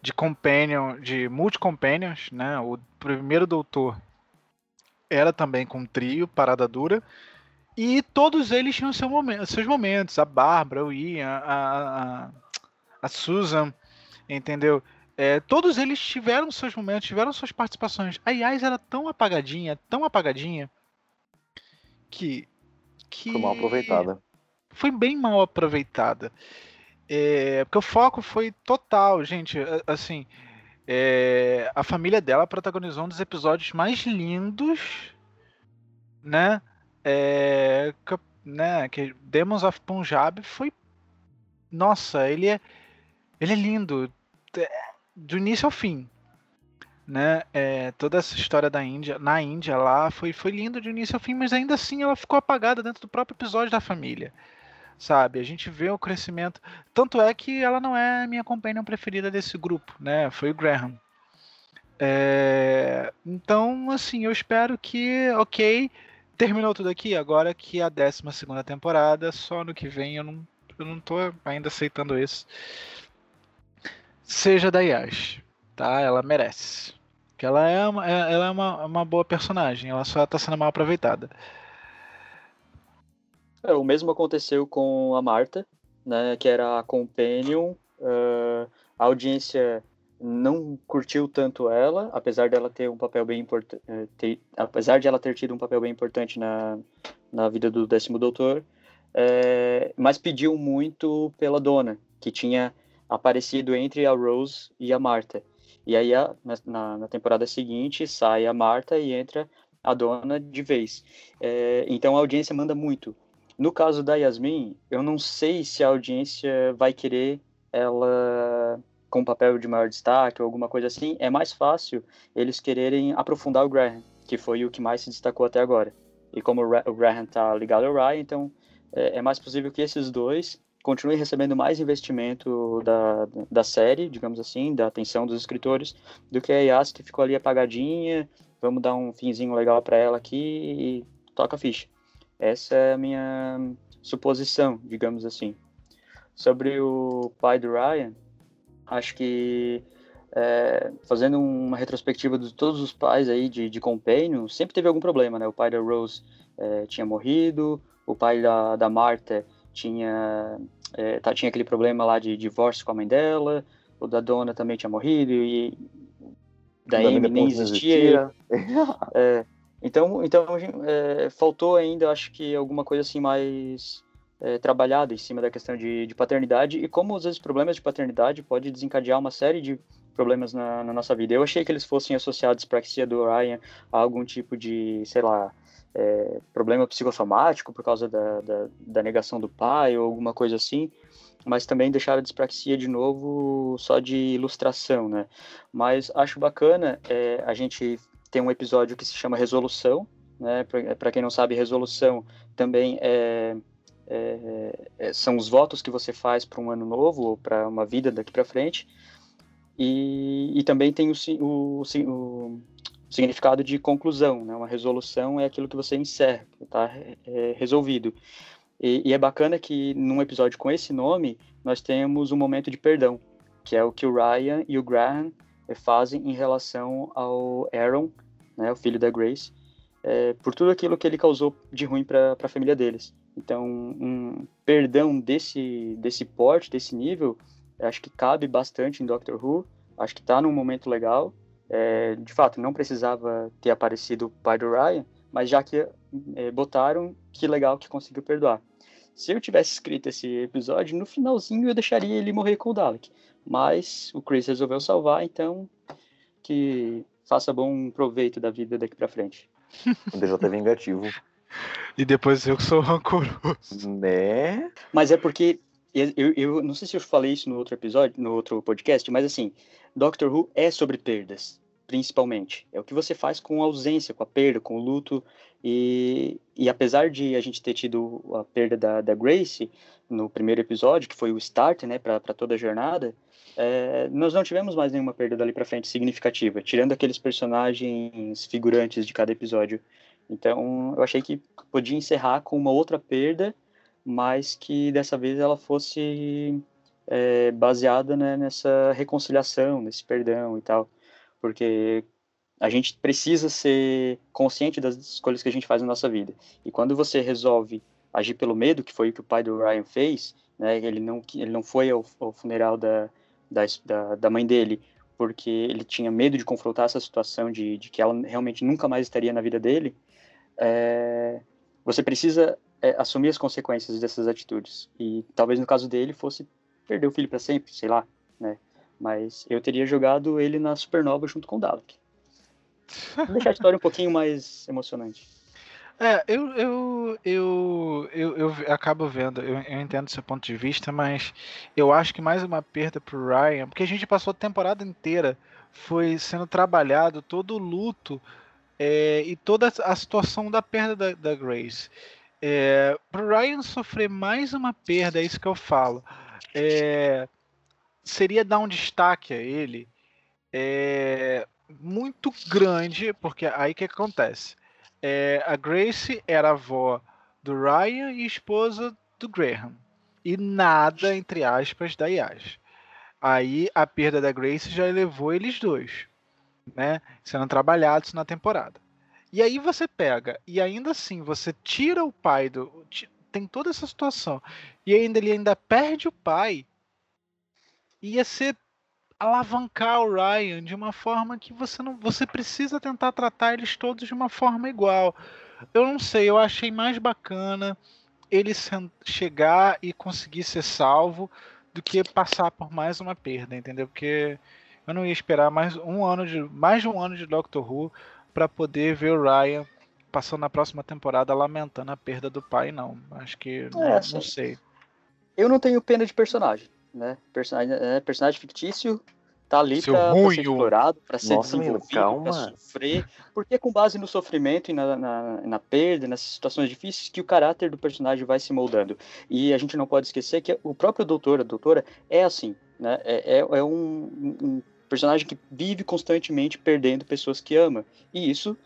de companion, de multi-companions, né? O primeiro doutor era também com trio, parada dura. E todos eles tinham seu momento, seus momentos. A Bárbara, o Ian, a, a, a Susan, entendeu? É, todos eles tiveram seus momentos, tiveram suas participações. A Yas era tão apagadinha, tão apagadinha, que. que foi mal aproveitada. Foi bem mal aproveitada. É, porque o foco foi total, gente. Assim, é, a família dela protagonizou um dos episódios mais lindos, né? é, né, que Demons of Punjab foi nossa, ele é ele é lindo é, do início ao fim, né? É, toda essa história da Índia, na Índia lá foi foi lindo de início ao fim, mas ainda assim ela ficou apagada dentro do próprio episódio da família. Sabe, a gente vê o crescimento. Tanto é que ela não é minha companion preferida desse grupo, né? Foi o Graham. É, então, assim, eu espero que, ok, terminou tudo aqui, agora que a 12 temporada, só no que vem eu não, eu não tô ainda aceitando isso. Seja da Yash. tá? Ela merece. Ela é uma, é, ela é uma, uma boa personagem, ela só tá sendo mal aproveitada. É, o mesmo aconteceu com a Marta, né, que era a Companion. Uh, a audiência não curtiu tanto ela, apesar dela ter um papel bem importante, apesar de ela ter tido um papel bem importante na, na vida do décimo doutor, é, mas pediu muito pela dona, que tinha aparecido entre a Rose e a Marta. E aí, a, na, na, temporada seguinte, sai a Marta e entra a dona de vez. É, então a audiência manda muito. No caso da Yasmin, eu não sei se a audiência vai querer ela com papel de maior destaque ou alguma coisa assim. É mais fácil eles quererem aprofundar o Graham, que foi o que mais se destacou até agora. E como o Graham tá ligado ao Ryan, então é, é mais possível que esses dois continue recebendo mais investimento da, da série, digamos assim, da atenção dos escritores, do que a Yas que ficou ali apagadinha, vamos dar um finzinho legal para ela aqui e toca a ficha. Essa é a minha suposição, digamos assim. Sobre o pai do Ryan, acho que é, fazendo uma retrospectiva de todos os pais aí de, de Companion, sempre teve algum problema, né? O pai da Rose é, tinha morrido, o pai da, da Marta tinha, é, tá, tinha aquele problema lá de divórcio com a mãe dela, o da dona também tinha morrido e da Amy nem existia. é, então, então é, faltou ainda, acho que alguma coisa assim mais é, trabalhada em cima da questão de, de, paternidade e como às vezes problemas de paternidade pode desencadear uma série de problemas na, na nossa vida. Eu achei que eles fossem associados para a do Ryan a algum tipo de, sei lá, é, problema psicossomático por causa da, da, da, negação do pai ou alguma coisa assim, mas também deixaram a dispraxia de novo só de ilustração, né? Mas acho bacana é, a gente ter um episódio que se chama Resolução, né? Para quem não sabe, resolução também é, é, é, são os votos que você faz para um ano novo ou para uma vida daqui para frente. E, e também tem o, o, o significado de conclusão, né? Uma resolução é aquilo que você encerra, está é, resolvido. E, e, é bacana que num episódio com esse nome nós temos um momento de perdão, que é o que o Ryan e o Graham é, fazem em relação ao Aaron, né, o filho da Grace, é, por tudo aquilo que ele causou de ruim para a família deles. Então, um perdão desse desse porte, desse nível, acho que cabe bastante em Doctor Who. Acho que está num momento legal é, de fato, não precisava ter aparecido o pai do Ryan, mas já que é, botaram, que legal que conseguiu perdoar. Se eu tivesse escrito esse episódio, no finalzinho eu deixaria ele morrer com o Dalek. Mas o Chris resolveu salvar, então que faça bom proveito da vida daqui para frente. O DJ é vingativo. E depois eu sou rancoroso. Né? Mas é porque eu, eu, eu, não sei se eu falei isso no outro episódio, no outro podcast, mas assim, Doctor Who é sobre perdas, principalmente. É o que você faz com a ausência, com a perda, com o luto. E, e apesar de a gente ter tido a perda da, da Grace no primeiro episódio, que foi o start, né, para toda a jornada, é, nós não tivemos mais nenhuma perda dali para frente significativa, tirando aqueles personagens figurantes de cada episódio. Então, eu achei que podia encerrar com uma outra perda, mas que dessa vez ela fosse é, baseada né, nessa reconciliação, nesse perdão e tal, porque a gente precisa ser consciente das escolhas que a gente faz na nossa vida. E quando você resolve agir pelo medo, que foi o que o pai do Ryan fez, né, ele não ele não foi ao, ao funeral da, da, da mãe dele porque ele tinha medo de confrontar essa situação de, de que ela realmente nunca mais estaria na vida dele, é, você precisa é, assumir as consequências dessas atitudes. E talvez no caso dele fosse perder o filho para sempre, sei lá? Mas eu teria jogado ele na Supernova junto com o Dalek. Vou deixar a história um pouquinho mais emocionante. É, eu, eu, eu, eu, acabo vendo, eu, entendo seu ponto de vista, mas eu acho que mais uma perda pro Ryan, porque a gente passou a temporada inteira foi sendo trabalhado todo o luto é, e toda a situação da perda da, da Grace. É, pro Ryan sofrer mais uma perda, é isso que eu falo é, seria dar um destaque a ele é, muito grande, porque aí que acontece? É, a Grace era avó do Ryan e esposa do Graham. E nada, entre aspas, da Yas. Aí a perda da Grace já levou eles dois, né? Sendo trabalhados na temporada. E aí você pega, e ainda assim você tira o pai do. Tem toda essa situação. E ainda ele ainda perde o pai. Ia ser alavancar o Ryan de uma forma que você não. Você precisa tentar tratar eles todos de uma forma igual. Eu não sei, eu achei mais bacana ele chegar e conseguir ser salvo do que passar por mais uma perda, entendeu? Porque eu não ia esperar mais um ano de mais de um ano de Doctor Who para poder ver o Ryan passando na próxima temporada lamentando a perda do pai, não. Acho que é, não, assim, não, sei. Eu não tenho pena de personagem, né? Personagem, é, personagem fictício tá ali para ser explorado, para ser Nossa, desenvolvido, para sofrer, porque é com base no sofrimento e na, na, na, perda, nessas situações difíceis, que o caráter do personagem vai se moldando. E a gente não pode esquecer que o próprio doutor, a doutora, é assim, né? É, é, é um, um personagem que vive constantemente perdendo pessoas que ama. E isso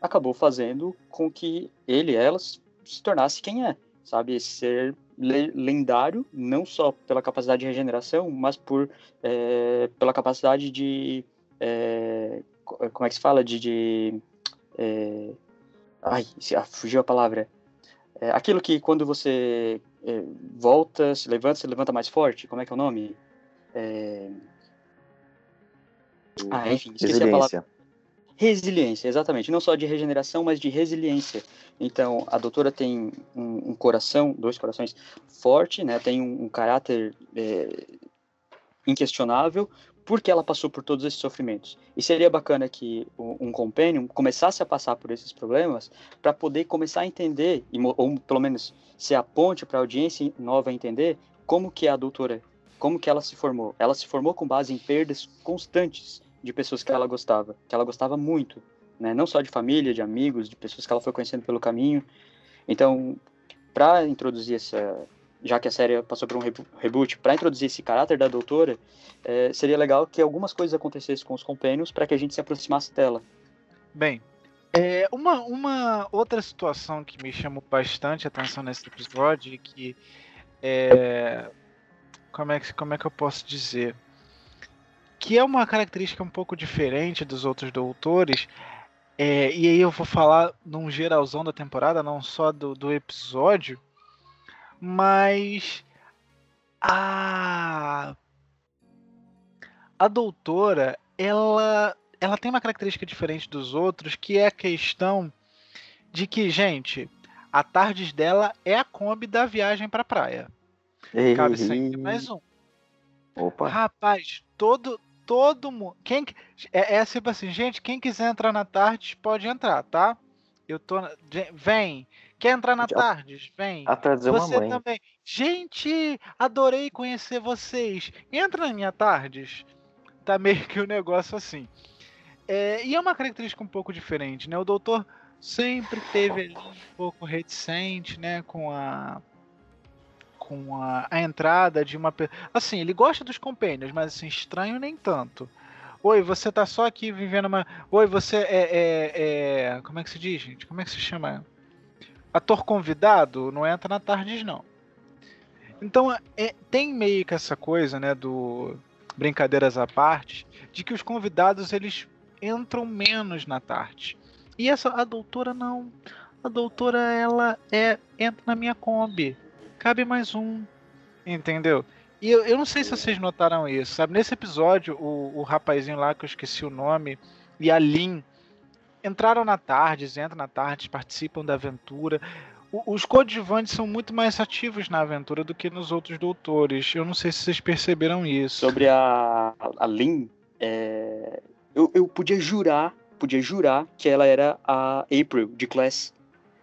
acabou fazendo com que ele e elas se tornasse quem é, sabe? Esse ser lendário, não só pela capacidade de regeneração, mas por é, pela capacidade de é, como é que se fala? De, de é, ai ah, fugiu a palavra. É, aquilo que quando você é, volta se levanta se levanta mais forte como é que é o nome? É, ah enfim esqueci a palavra resiliência exatamente não só de regeneração mas de resiliência então, a doutora tem um, um coração, dois corações forte, né? Tem um, um caráter é, inquestionável, porque ela passou por todos esses sofrimentos. E seria bacana que um companion começasse a passar por esses problemas para poder começar a entender, ou pelo menos ser a ponte para a audiência nova entender como que é a doutora, como que ela se formou. Ela se formou com base em perdas constantes de pessoas que ela gostava, que ela gostava muito né? Não só de família, de amigos, de pessoas que ela foi conhecendo pelo caminho. Então, para introduzir essa, já que a série passou por um reboot, para introduzir esse caráter da doutora, é, seria legal que algumas coisas acontecessem com os companions para que a gente se aproximasse dela. Bem, é, uma, uma outra situação que me chamou bastante atenção nesse episódio e que é, como é que como é que eu posso dizer que é uma característica um pouco diferente dos outros doutores é, e aí eu vou falar num geralzão da temporada, não só do, do episódio, mas a a doutora, ela ela tem uma característica diferente dos outros, que é a questão de que, gente, a tardes dela é a Kombi da viagem pra praia. Ei, Cabe sempre mais um. Opa. Rapaz, todo todo mundo. Quem, é, é tipo assim, gente, quem quiser entrar na tarde pode entrar, tá? Eu tô. Vem. Quer entrar na tarde? Vem. Atrás de Você mãe. também. Gente, adorei conhecer vocês. Entra na minha tardes. Tá meio que o um negócio assim. É, e é uma característica um pouco diferente, né? O doutor sempre teve ali um pouco reticente, né? Com a com a, a entrada de uma assim ele gosta dos companions mas assim estranho nem tanto. Oi você tá só aqui vivendo uma oi você é, é, é... como é que se diz gente? Como é que se chama? Ator convidado? Não entra na tardes não. Então é, tem meio que essa coisa né do brincadeiras à parte de que os convidados eles entram menos na tarde e essa a doutora não. A doutora ela é entra na minha kombi cabe mais um. Entendeu? E eu, eu não sei se vocês notaram isso, sabe? Nesse episódio, o, o rapazinho lá, que eu esqueci o nome, e a Lin entraram na tarde, entram na tarde, participam da aventura. O, os coadjuvantes são muito mais ativos na aventura do que nos outros doutores. Eu não sei se vocês perceberam isso. Sobre a, a Lin, é... eu, eu podia jurar, podia jurar que ela era a April, de Class.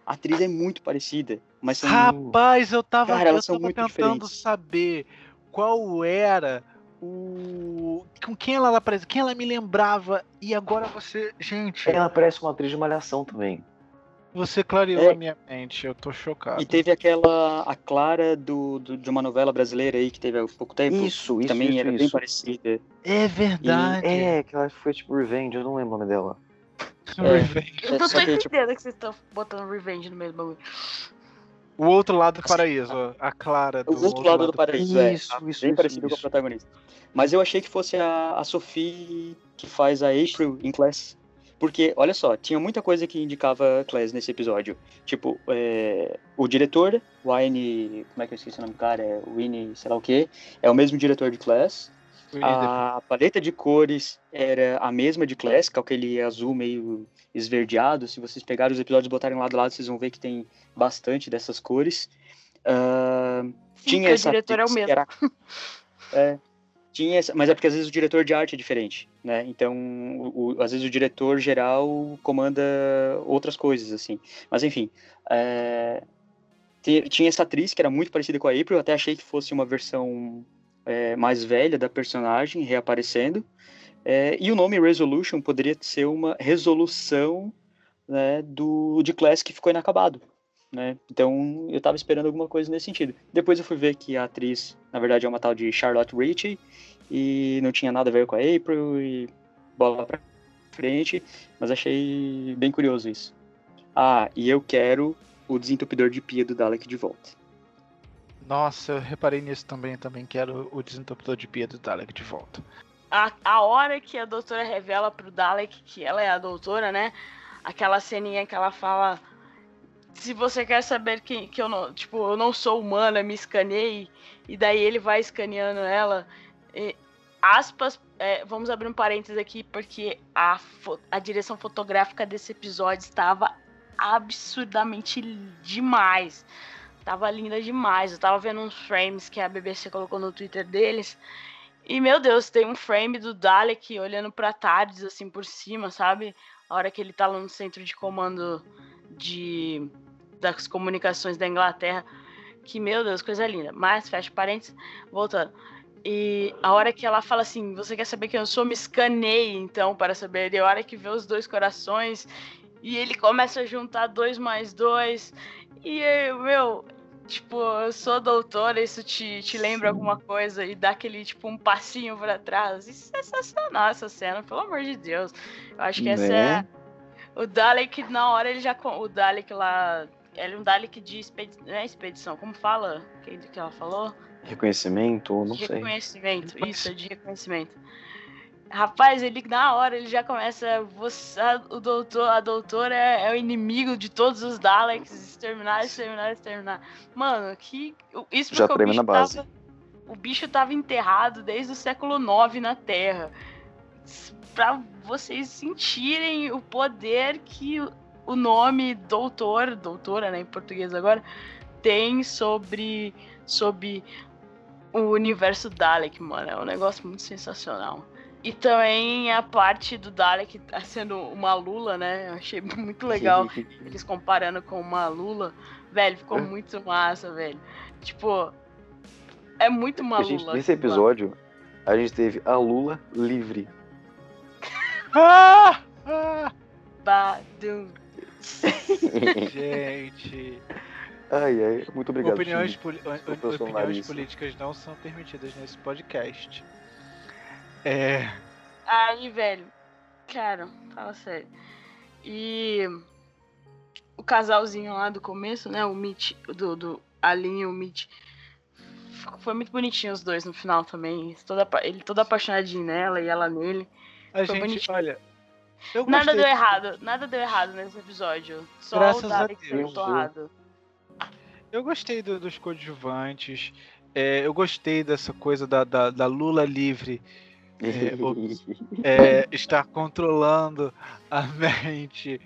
A atriz é muito parecida. Mas são... Rapaz, eu tava, Cara, eu tava tentando diferentes. saber qual era o. Com quem ela aparece, quem ela me lembrava. E agora você. Gente. Ela parece uma atriz de malhação também. Você clareou é. a minha mente, eu tô chocado. E teve aquela. A Clara do, do, de uma novela brasileira aí que teve há pouco tempo. Isso, isso. Também isso, era isso. bem parecida. É verdade. E, é, que ela foi tipo Revenge, eu não lembro o nome dela. É, Revenge. Eu não tô entendendo tipo... que vocês estão botando Revenge no meio do bagulho. O outro lado do paraíso, a Clara do O outro lado do paraíso, é. Isso, isso, Bem isso, parecido com isso. a protagonista. Mas eu achei que fosse a, a Sophie que faz a April em Class. Porque, olha só, tinha muita coisa que indicava Class nesse episódio. Tipo, é, o diretor, Wayne. Como é que eu esqueci o nome do cara? É Winnie, sei lá o quê. É o mesmo diretor de Class. A paleta de cores era a mesma de Class, é aquele azul meio esverdeado. Se vocês pegarem os episódios e botarem lado a lado, vocês vão ver que tem bastante dessas cores. Ah, Sim, tinha porque o essa diretor é o mesmo. era- É, tinha essa, mas é porque às vezes o diretor de arte é diferente, né? Então, o- o- às vezes o diretor geral comanda outras coisas, assim. Mas enfim, é, ti- tinha essa atriz que era muito parecida com a April, eu até achei que fosse uma versão é, mais velha da personagem reaparecendo. É, e o nome Resolution poderia ser uma resolução né, do de Class que ficou inacabado. Né? Então eu tava esperando alguma coisa nesse sentido. Depois eu fui ver que a atriz, na verdade, é uma tal de Charlotte Ritchie e não tinha nada a ver com a April e bola pra frente, mas achei bem curioso isso. Ah, e eu quero o desentupidor de pia do Dalek de volta. Nossa, eu reparei nisso também, também quero o desentupidor de pia do Dalek de volta. A, a hora que a doutora revela pro Dalek que ela é a doutora, né? Aquela ceninha que ela fala. Se você quer saber que, que eu não. Tipo, eu não sou humana, me escaneei. E daí ele vai escaneando ela. E, aspas, é, vamos abrir um parênteses aqui, porque a, a direção fotográfica desse episódio estava absurdamente demais. Tava linda demais. Eu tava vendo uns frames que a BBC colocou no Twitter deles. E, meu Deus, tem um frame do Dalek olhando pra Tardes, assim, por cima, sabe? A hora que ele tá lá no centro de comando de das comunicações da Inglaterra. Que, meu Deus, coisa linda. Mas, fecha parênteses, voltando. E a hora que ela fala assim, você quer saber quem eu sou? Me escanei, então, para saber. E a hora que vê os dois corações, e ele começa a juntar dois mais dois. E, eu, meu, tipo, eu sou doutora, isso te, te lembra alguma coisa? E dá aquele, tipo, um passinho pra trás. Isso é sensacional, essa cena, pelo amor de Deus. Eu acho que essa é. Né? O Dalek, na hora, ele já. O Dalek lá. Ele é um Dalek de expedição. Não é expedição, como fala? Que, que ela falou? Reconhecimento, não de sei. reconhecimento. Isso, de reconhecimento. Rapaz, ele na hora ele já começa. Você, a, o doutor, a doutora é, é o inimigo de todos os Daleks. Exterminar, exterminar, exterminar. Mano, que. Isso Já treme bicho, na base. Tava, o bicho tava enterrado desde o século IX na Terra. Pra vocês sentirem o poder que o- o nome doutor, doutora, né, em português agora, tem sobre, sobre o universo Dalek, mano. É um negócio muito sensacional. E também a parte do Dalek tá sendo uma Lula, né? Eu achei muito legal eles comparando com uma Lula. Velho, ficou muito massa, velho. Tipo, é muito uma A gente, Lula. nesse lá. episódio, a gente teve a Lula livre. Ah! Ah! Badum. Gente, ai, ai, muito obrigado. opiniões, poli- opiniões políticas não são permitidas nesse podcast. É. Aí, velho, cara, fala sério. E o casalzinho lá do começo, né? O Mitch, do, do Aline e o Mitch. Foi muito bonitinho os dois no final também. Toda, ele todo apaixonadinho nela e ela nele. A Foi gente, bonitinho. olha. Nada deu de- errado, nada deu errado nesse episódio. Só Graças o Deus, deu torrado. Eu gostei do- dos coadjuvantes. é, eu gostei dessa coisa da, da, da Lula livre É, o- é, estar controlando a mente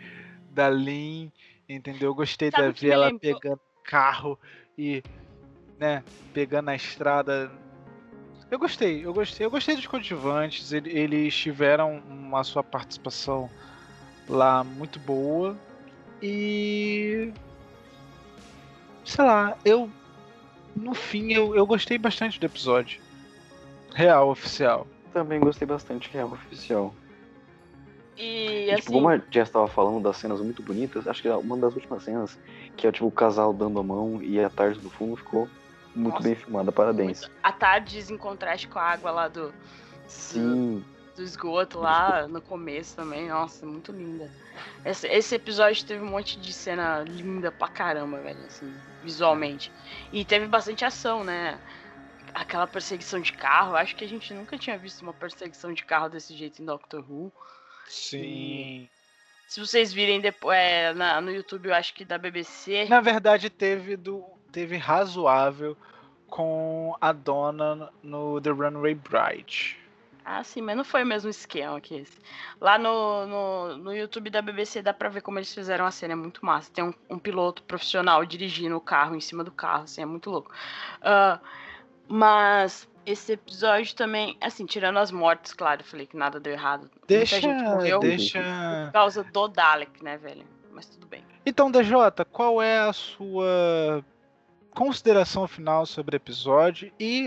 da Lin, entendeu? Eu gostei Sabe que ver ela lembrou? pegando carro e, né, pegando a estrada. Eu gostei, eu gostei, eu gostei dos coadjuvantes. ele- Eles tiveram uma sua participação lá muito boa e sei lá, eu no fim eu, eu gostei bastante do episódio. Real oficial. Também gostei bastante real oficial. E E, assim, tipo, como a Jess estava falando das cenas muito bonitas, acho que uma das últimas cenas, que é tipo o casal dando a mão e a tarde do fundo, ficou muito Nossa, bem filmada. Parabéns. a Tardes em contraste com a água lá do. Sim. do esgoto lá no começo também. Nossa, muito linda. Esse, esse, episódio teve um monte de cena linda pra caramba, velho, assim, visualmente. E teve bastante ação, né? Aquela perseguição de carro, acho que a gente nunca tinha visto uma perseguição de carro desse jeito em Doctor Who. Sim. E se vocês virem depois é, na, no YouTube, eu acho que da BBC. Na verdade, teve do teve razoável com a dona no The Runaway Bride. Ah, sim, mas não foi o mesmo esquema que esse. Lá no, no, no YouTube da BBC dá pra ver como eles fizeram a cena, é muito massa. Tem um, um piloto profissional dirigindo o carro em cima do carro, assim, é muito louco. Uh, mas esse episódio também, assim, tirando as mortes, claro, eu falei que nada deu errado. Deixa, Muita gente morreu deixa... por causa do Dalek, né, velho? Mas tudo bem. Então, DJ, qual é a sua consideração final sobre o episódio e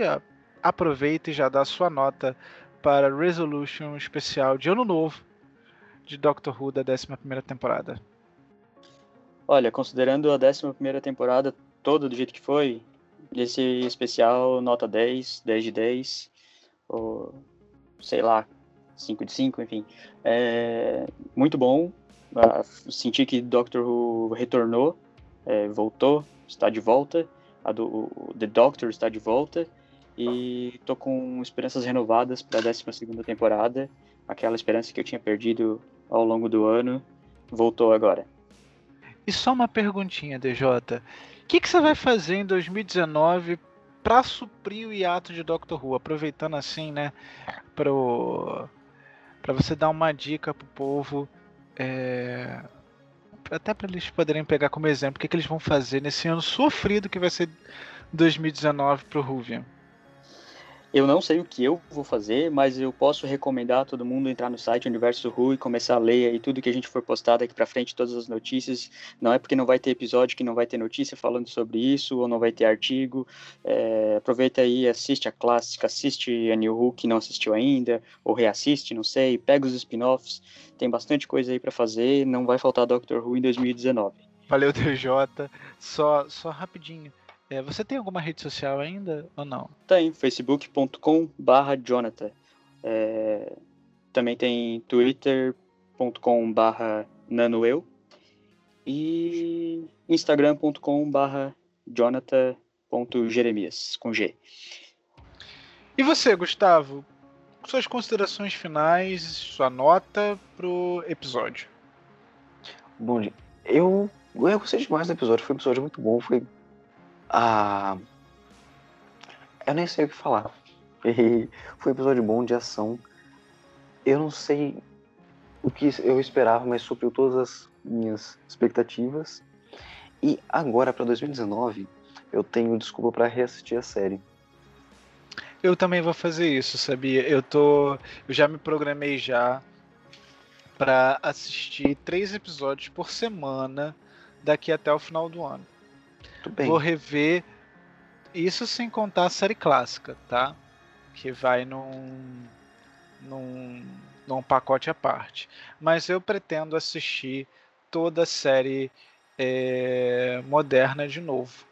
aproveita e já dá sua nota para Resolution especial de Ano Novo de Doctor Who da 11 temporada. Olha, considerando a 11 temporada toda do jeito que foi, esse especial, nota 10, 10 de 10, ou sei lá, 5 de 5, enfim. É muito bom. Uh, senti que Doctor Who retornou, é, voltou, está de volta. A do The Doctor está de volta. E tô com esperanças renovadas para a 12 temporada. Aquela esperança que eu tinha perdido ao longo do ano voltou agora. E só uma perguntinha, DJ que, que você vai fazer em 2019 para suprir o hiato de Doctor Who? Aproveitando assim, né, pro para você dar uma dica pro povo, é, até para eles poderem pegar como exemplo o que, que eles vão fazer nesse ano sofrido que vai ser 2019 pro Ruvian. Eu não sei o que eu vou fazer, mas eu posso recomendar a todo mundo entrar no site Universo Ru e começar a ler aí tudo que a gente for postar daqui para frente, todas as notícias. Não é porque não vai ter episódio que não vai ter notícia falando sobre isso, ou não vai ter artigo. É, aproveita aí, assiste a clássica, assiste a New Who que não assistiu ainda, ou reassiste, não sei, pega os spin-offs. Tem bastante coisa aí para fazer, não vai faltar Doctor Who em 2019. Valeu, DJ. Só, só rapidinho. É, você tem alguma rede social ainda ou não? Tem, facebook.com barra Jonathan. É, também tem twitter.com barra nanoeu e instagram.com barra jonathan.jeremias, com G. E você, Gustavo? Suas considerações finais, sua nota pro episódio. Bom, eu, eu gostei demais do episódio, foi um episódio muito bom, foi ah, eu nem sei o que falar. Foi um episódio bom de ação. Eu não sei o que eu esperava, mas supriu todas as minhas expectativas. E agora, para 2019, eu tenho desculpa para reassistir a série. Eu também vou fazer isso, sabia? Eu tô, eu já me programei já para assistir três episódios por semana daqui até o final do ano. Vou rever isso sem contar a série clássica, tá? Que vai num, num, num pacote à parte. Mas eu pretendo assistir toda a série é, moderna de novo.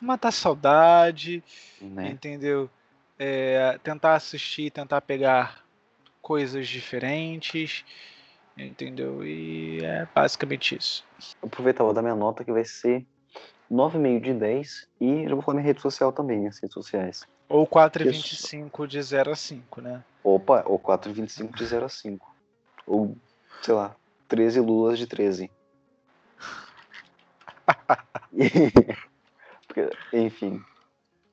Matar saudade, né? entendeu? É, tentar assistir, tentar pegar coisas diferentes, entendeu? E é basicamente isso. Aproveitar, vou dar minha nota que vai ser 9,5 de 10 e já vou falar minha rede social também, as redes sociais. Ou 4,25 de 0 a 5, né? Opa, ou 4,25 de 0 a 5. Ou, sei lá, 13 lulas de 13. Enfim.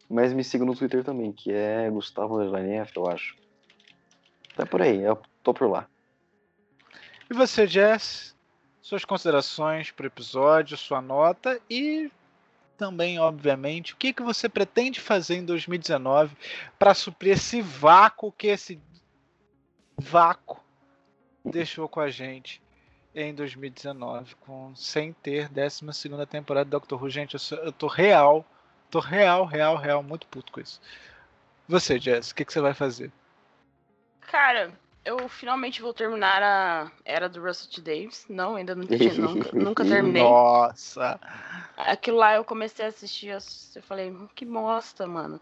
Mas me siga no Twitter também, que é Gustavo F, eu acho. Tá por aí, eu tô por lá. E você, Jess? Suas considerações pro episódio, sua nota e também, obviamente, o que, que você pretende fazer em 2019 para suprir esse vácuo que esse vácuo deixou com a gente em 2019, com, sem ter 12 temporada de Doctor Who. Gente, eu, sou, eu tô real, tô real, real, real, muito puto com isso. Você, Jess, o que, que você vai fazer? Cara, eu finalmente vou terminar a Era do Russell T. Davis. Não, ainda não tinha, nunca, nunca terminei. Nossa! Aquilo lá eu comecei a assistir, eu falei, hum, que bosta, mano.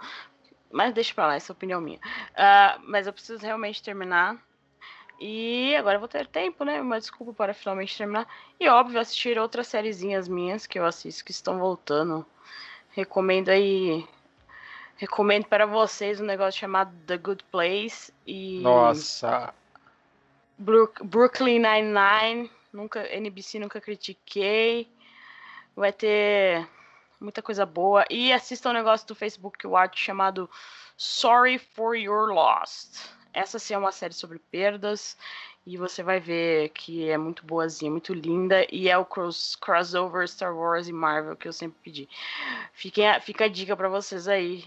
Mas deixa pra lá, essa é opinião minha. Uh, mas eu preciso realmente terminar. E agora eu vou ter tempo, né? Uma desculpa para finalmente terminar. E óbvio, assistir outras sériezinhas minhas que eu assisto que estão voltando. Recomendo aí. Recomendo para vocês um negócio chamado The Good Place e. Nossa! Brooklyn Nine-Nine. Nunca, NBC nunca critiquei. Vai ter muita coisa boa. E assista um negócio do Facebook Watch chamado Sorry for Your Lost. Essa sim é uma série sobre perdas. E você vai ver que é muito boazinha, muito linda. E é o cross, crossover Star Wars e Marvel que eu sempre pedi. Fiquem, fica a dica para vocês aí.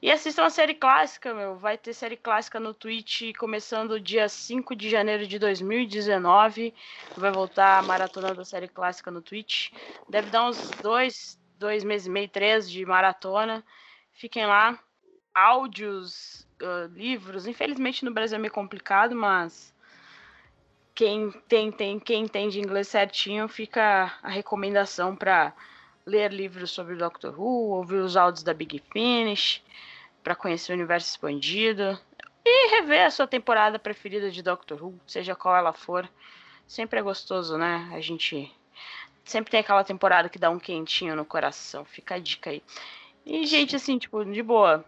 E assistam a série clássica, meu. Vai ter série clássica no Twitch começando dia 5 de janeiro de 2019. Vai voltar a maratona da série clássica no Twitch. Deve dar uns dois, dois meses e meio, três de maratona. Fiquem lá. Áudios, uh, livros. Infelizmente no Brasil é meio complicado, mas quem tem, tem, quem entende inglês certinho, fica a recomendação para ler livros sobre Doctor Who, ouvir os áudios da Big Finish, para conhecer o universo expandido e rever a sua temporada preferida de Doctor Who, seja qual ela for. Sempre é gostoso, né? A gente sempre tem aquela temporada que dá um quentinho no coração. Fica a dica aí. E, gente, assim, tipo, de boa.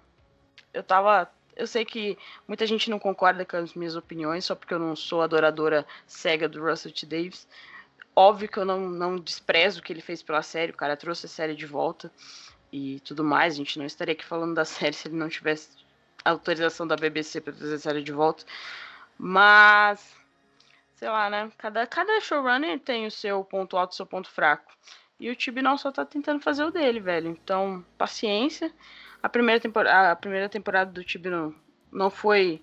Eu tava. Eu sei que muita gente não concorda com as minhas opiniões, só porque eu não sou adoradora cega do Russell T. Davis. Óbvio que eu não, não desprezo o que ele fez pela série, o cara trouxe a série de volta e tudo mais. A gente não estaria aqui falando da série se ele não tivesse autorização da BBC para trazer a série de volta. Mas, sei lá, né? Cada, cada showrunner tem o seu ponto alto e o seu ponto fraco. E o Tibi não só tá tentando fazer o dele, velho. Então, paciência. A primeira, temporada, a primeira temporada do Tibi não, não foi.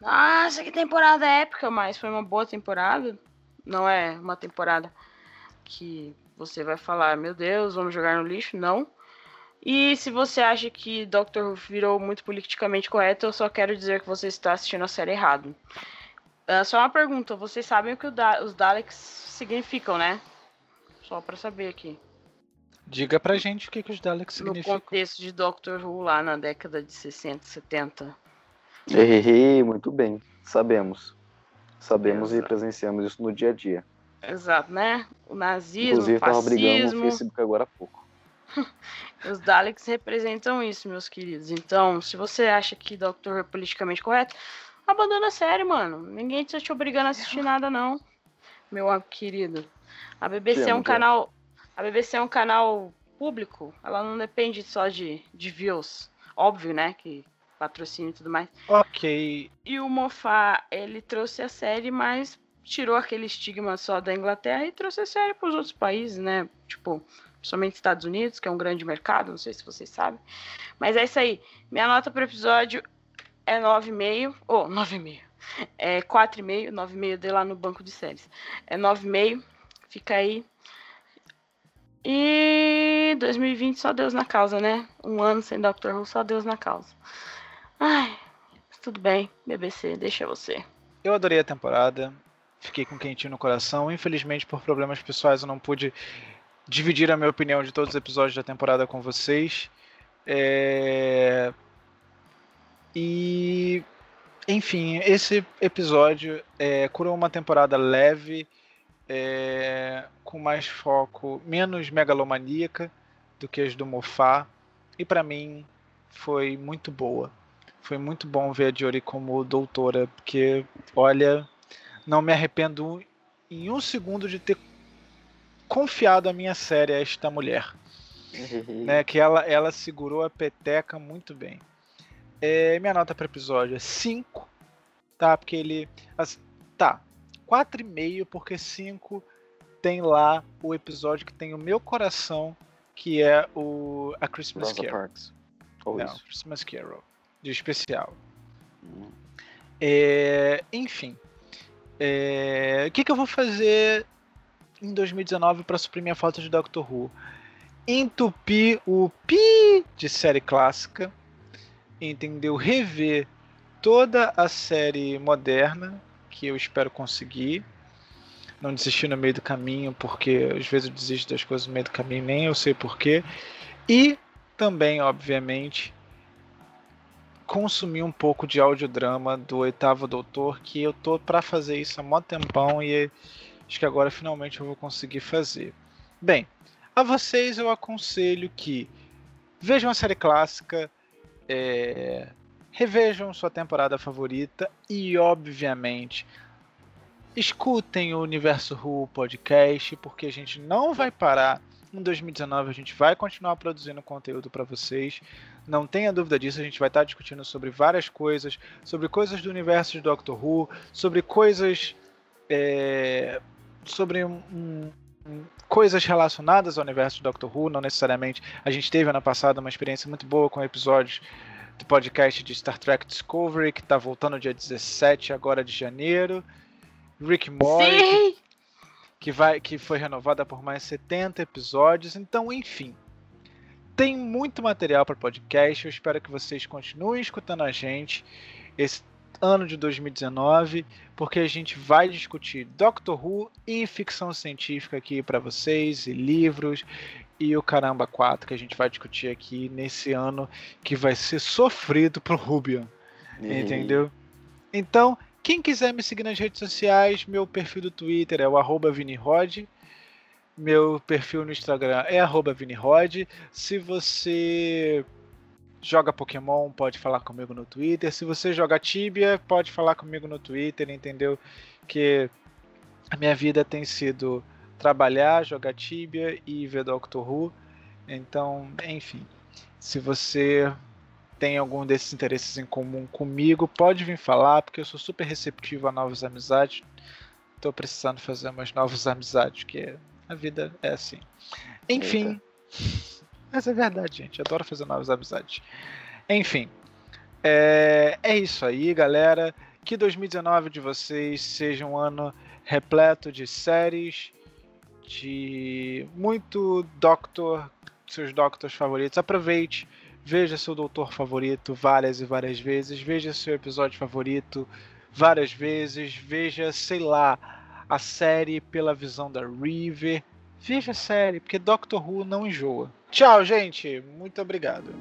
Nossa, que temporada épica, mas foi uma boa temporada. Não é uma temporada que você vai falar, meu Deus, vamos jogar no lixo. Não. E se você acha que Doctor Who virou muito politicamente correto, eu só quero dizer que você está assistindo a série errado. Uh, só uma pergunta, vocês sabem o que da os Daleks significam, né? Só para saber aqui. Diga pra gente o que, que os Daleks significam. No contexto de Doctor Who lá na década de 60, 70. Errei, muito bem. Sabemos. Sabemos Exato. e presenciamos isso no dia a dia. Exato, né? O nazismo, Inclusive, o fascismo... Inclusive, brigando no Facebook agora há pouco. Os Daleks representam isso, meus queridos. Então, se você acha que Doctor é politicamente correto, abandona a série, mano. Ninguém está te obrigando a assistir nada, não. Meu querido. A BBC é um canal. A BBC é um canal público. Ela não depende só de, de views. Óbvio, né? Que patrocínio e tudo mais. Ok. E o Mofá, ele trouxe a série, mas tirou aquele estigma só da Inglaterra e trouxe a série para os outros países, né? Tipo, principalmente Estados Unidos, que é um grande mercado, não sei se vocês sabem. Mas é isso aí. Minha nota para o episódio é 9,5. Ou, oh, 9,5. É 4,5. 9,5 de lá no banco de séries. É 9,5. Fica aí. E 2020 só Deus na causa, né? Um ano sem Dr. Who, só Deus na causa. Ai, tudo bem, BBC, deixa você. Eu adorei a temporada, fiquei com quentinho no coração. Infelizmente, por problemas pessoais, eu não pude dividir a minha opinião de todos os episódios da temporada com vocês. É... E, enfim, esse episódio é, curou uma temporada leve, é, com mais foco, menos megalomaníaca do que as do Mofá. E para mim foi muito boa. Foi muito bom ver a Jory como doutora, porque, olha, não me arrependo em um segundo de ter confiado a minha série a esta mulher. né, que ela, ela segurou a peteca muito bem. É, minha nota para episódio é 5, tá? Porque ele. Assim, tá, 4,5, porque 5 tem lá o episódio que tem o meu coração, que é o A Christmas Rosa Carol. Parks. Não, Christmas Carol de especial. É, enfim, é, o que, que, eu vou fazer em 2019 para suprimir a falta de Doctor Who? Entupir o pi de série clássica, entendeu? Rever toda a série moderna, que eu espero conseguir. Não desistir no meio do caminho, porque às vezes eu desisto das coisas no meio do caminho, nem eu sei porquê. E também, obviamente, consumir um pouco de audiodrama do Oitavo Doutor, que eu tô para fazer isso há mó tempão e acho que agora finalmente eu vou conseguir fazer. Bem, a vocês eu aconselho que vejam a série clássica, é, revejam sua temporada favorita e, obviamente, escutem o Universo Who podcast, porque a gente não vai parar. Em 2019 a gente vai continuar produzindo conteúdo para vocês. Não tenha dúvida disso, a gente vai estar discutindo sobre várias coisas, sobre coisas do universo de Doctor Who, sobre coisas. É, sobre um, um, coisas relacionadas ao universo de Doctor Who, não necessariamente. A gente teve ano passado uma experiência muito boa com episódios do podcast de Star Trek Discovery, que está voltando dia 17 agora de janeiro. Rick Morty, que, vai, que foi renovada por mais 70 episódios. Então, enfim, tem muito material para podcast. Eu espero que vocês continuem escutando a gente esse ano de 2019, porque a gente vai discutir Doctor Who e ficção científica aqui para vocês, e livros, e o Caramba 4 que a gente vai discutir aqui nesse ano que vai ser sofrido pro Rubian. Uhum. Entendeu? Então, quem quiser me seguir nas redes sociais, meu perfil do Twitter é o ViniRod. Meu perfil no Instagram é ViniRod. Se você joga Pokémon, pode falar comigo no Twitter. Se você joga Tibia, pode falar comigo no Twitter, entendeu? Que a minha vida tem sido trabalhar, jogar Tibia e ver Doctor Who. Então, enfim, se você tem algum desses interesses em comum comigo, pode vir falar, porque eu sou super receptivo a novas amizades. Estou precisando fazer umas novas amizades, que a vida é assim. Enfim, Eita. mas é verdade, gente. Adoro fazer novas amizades. Enfim, é, é isso aí, galera. Que 2019 de vocês seja um ano repleto de séries, de muito Doctor, seus Doctors favoritos. Aproveite Veja seu doutor favorito várias e várias vezes. Veja seu episódio favorito várias vezes. Veja, sei lá, a série pela visão da River. Veja a série, porque Doctor Who não enjoa. Tchau, gente. Muito obrigado.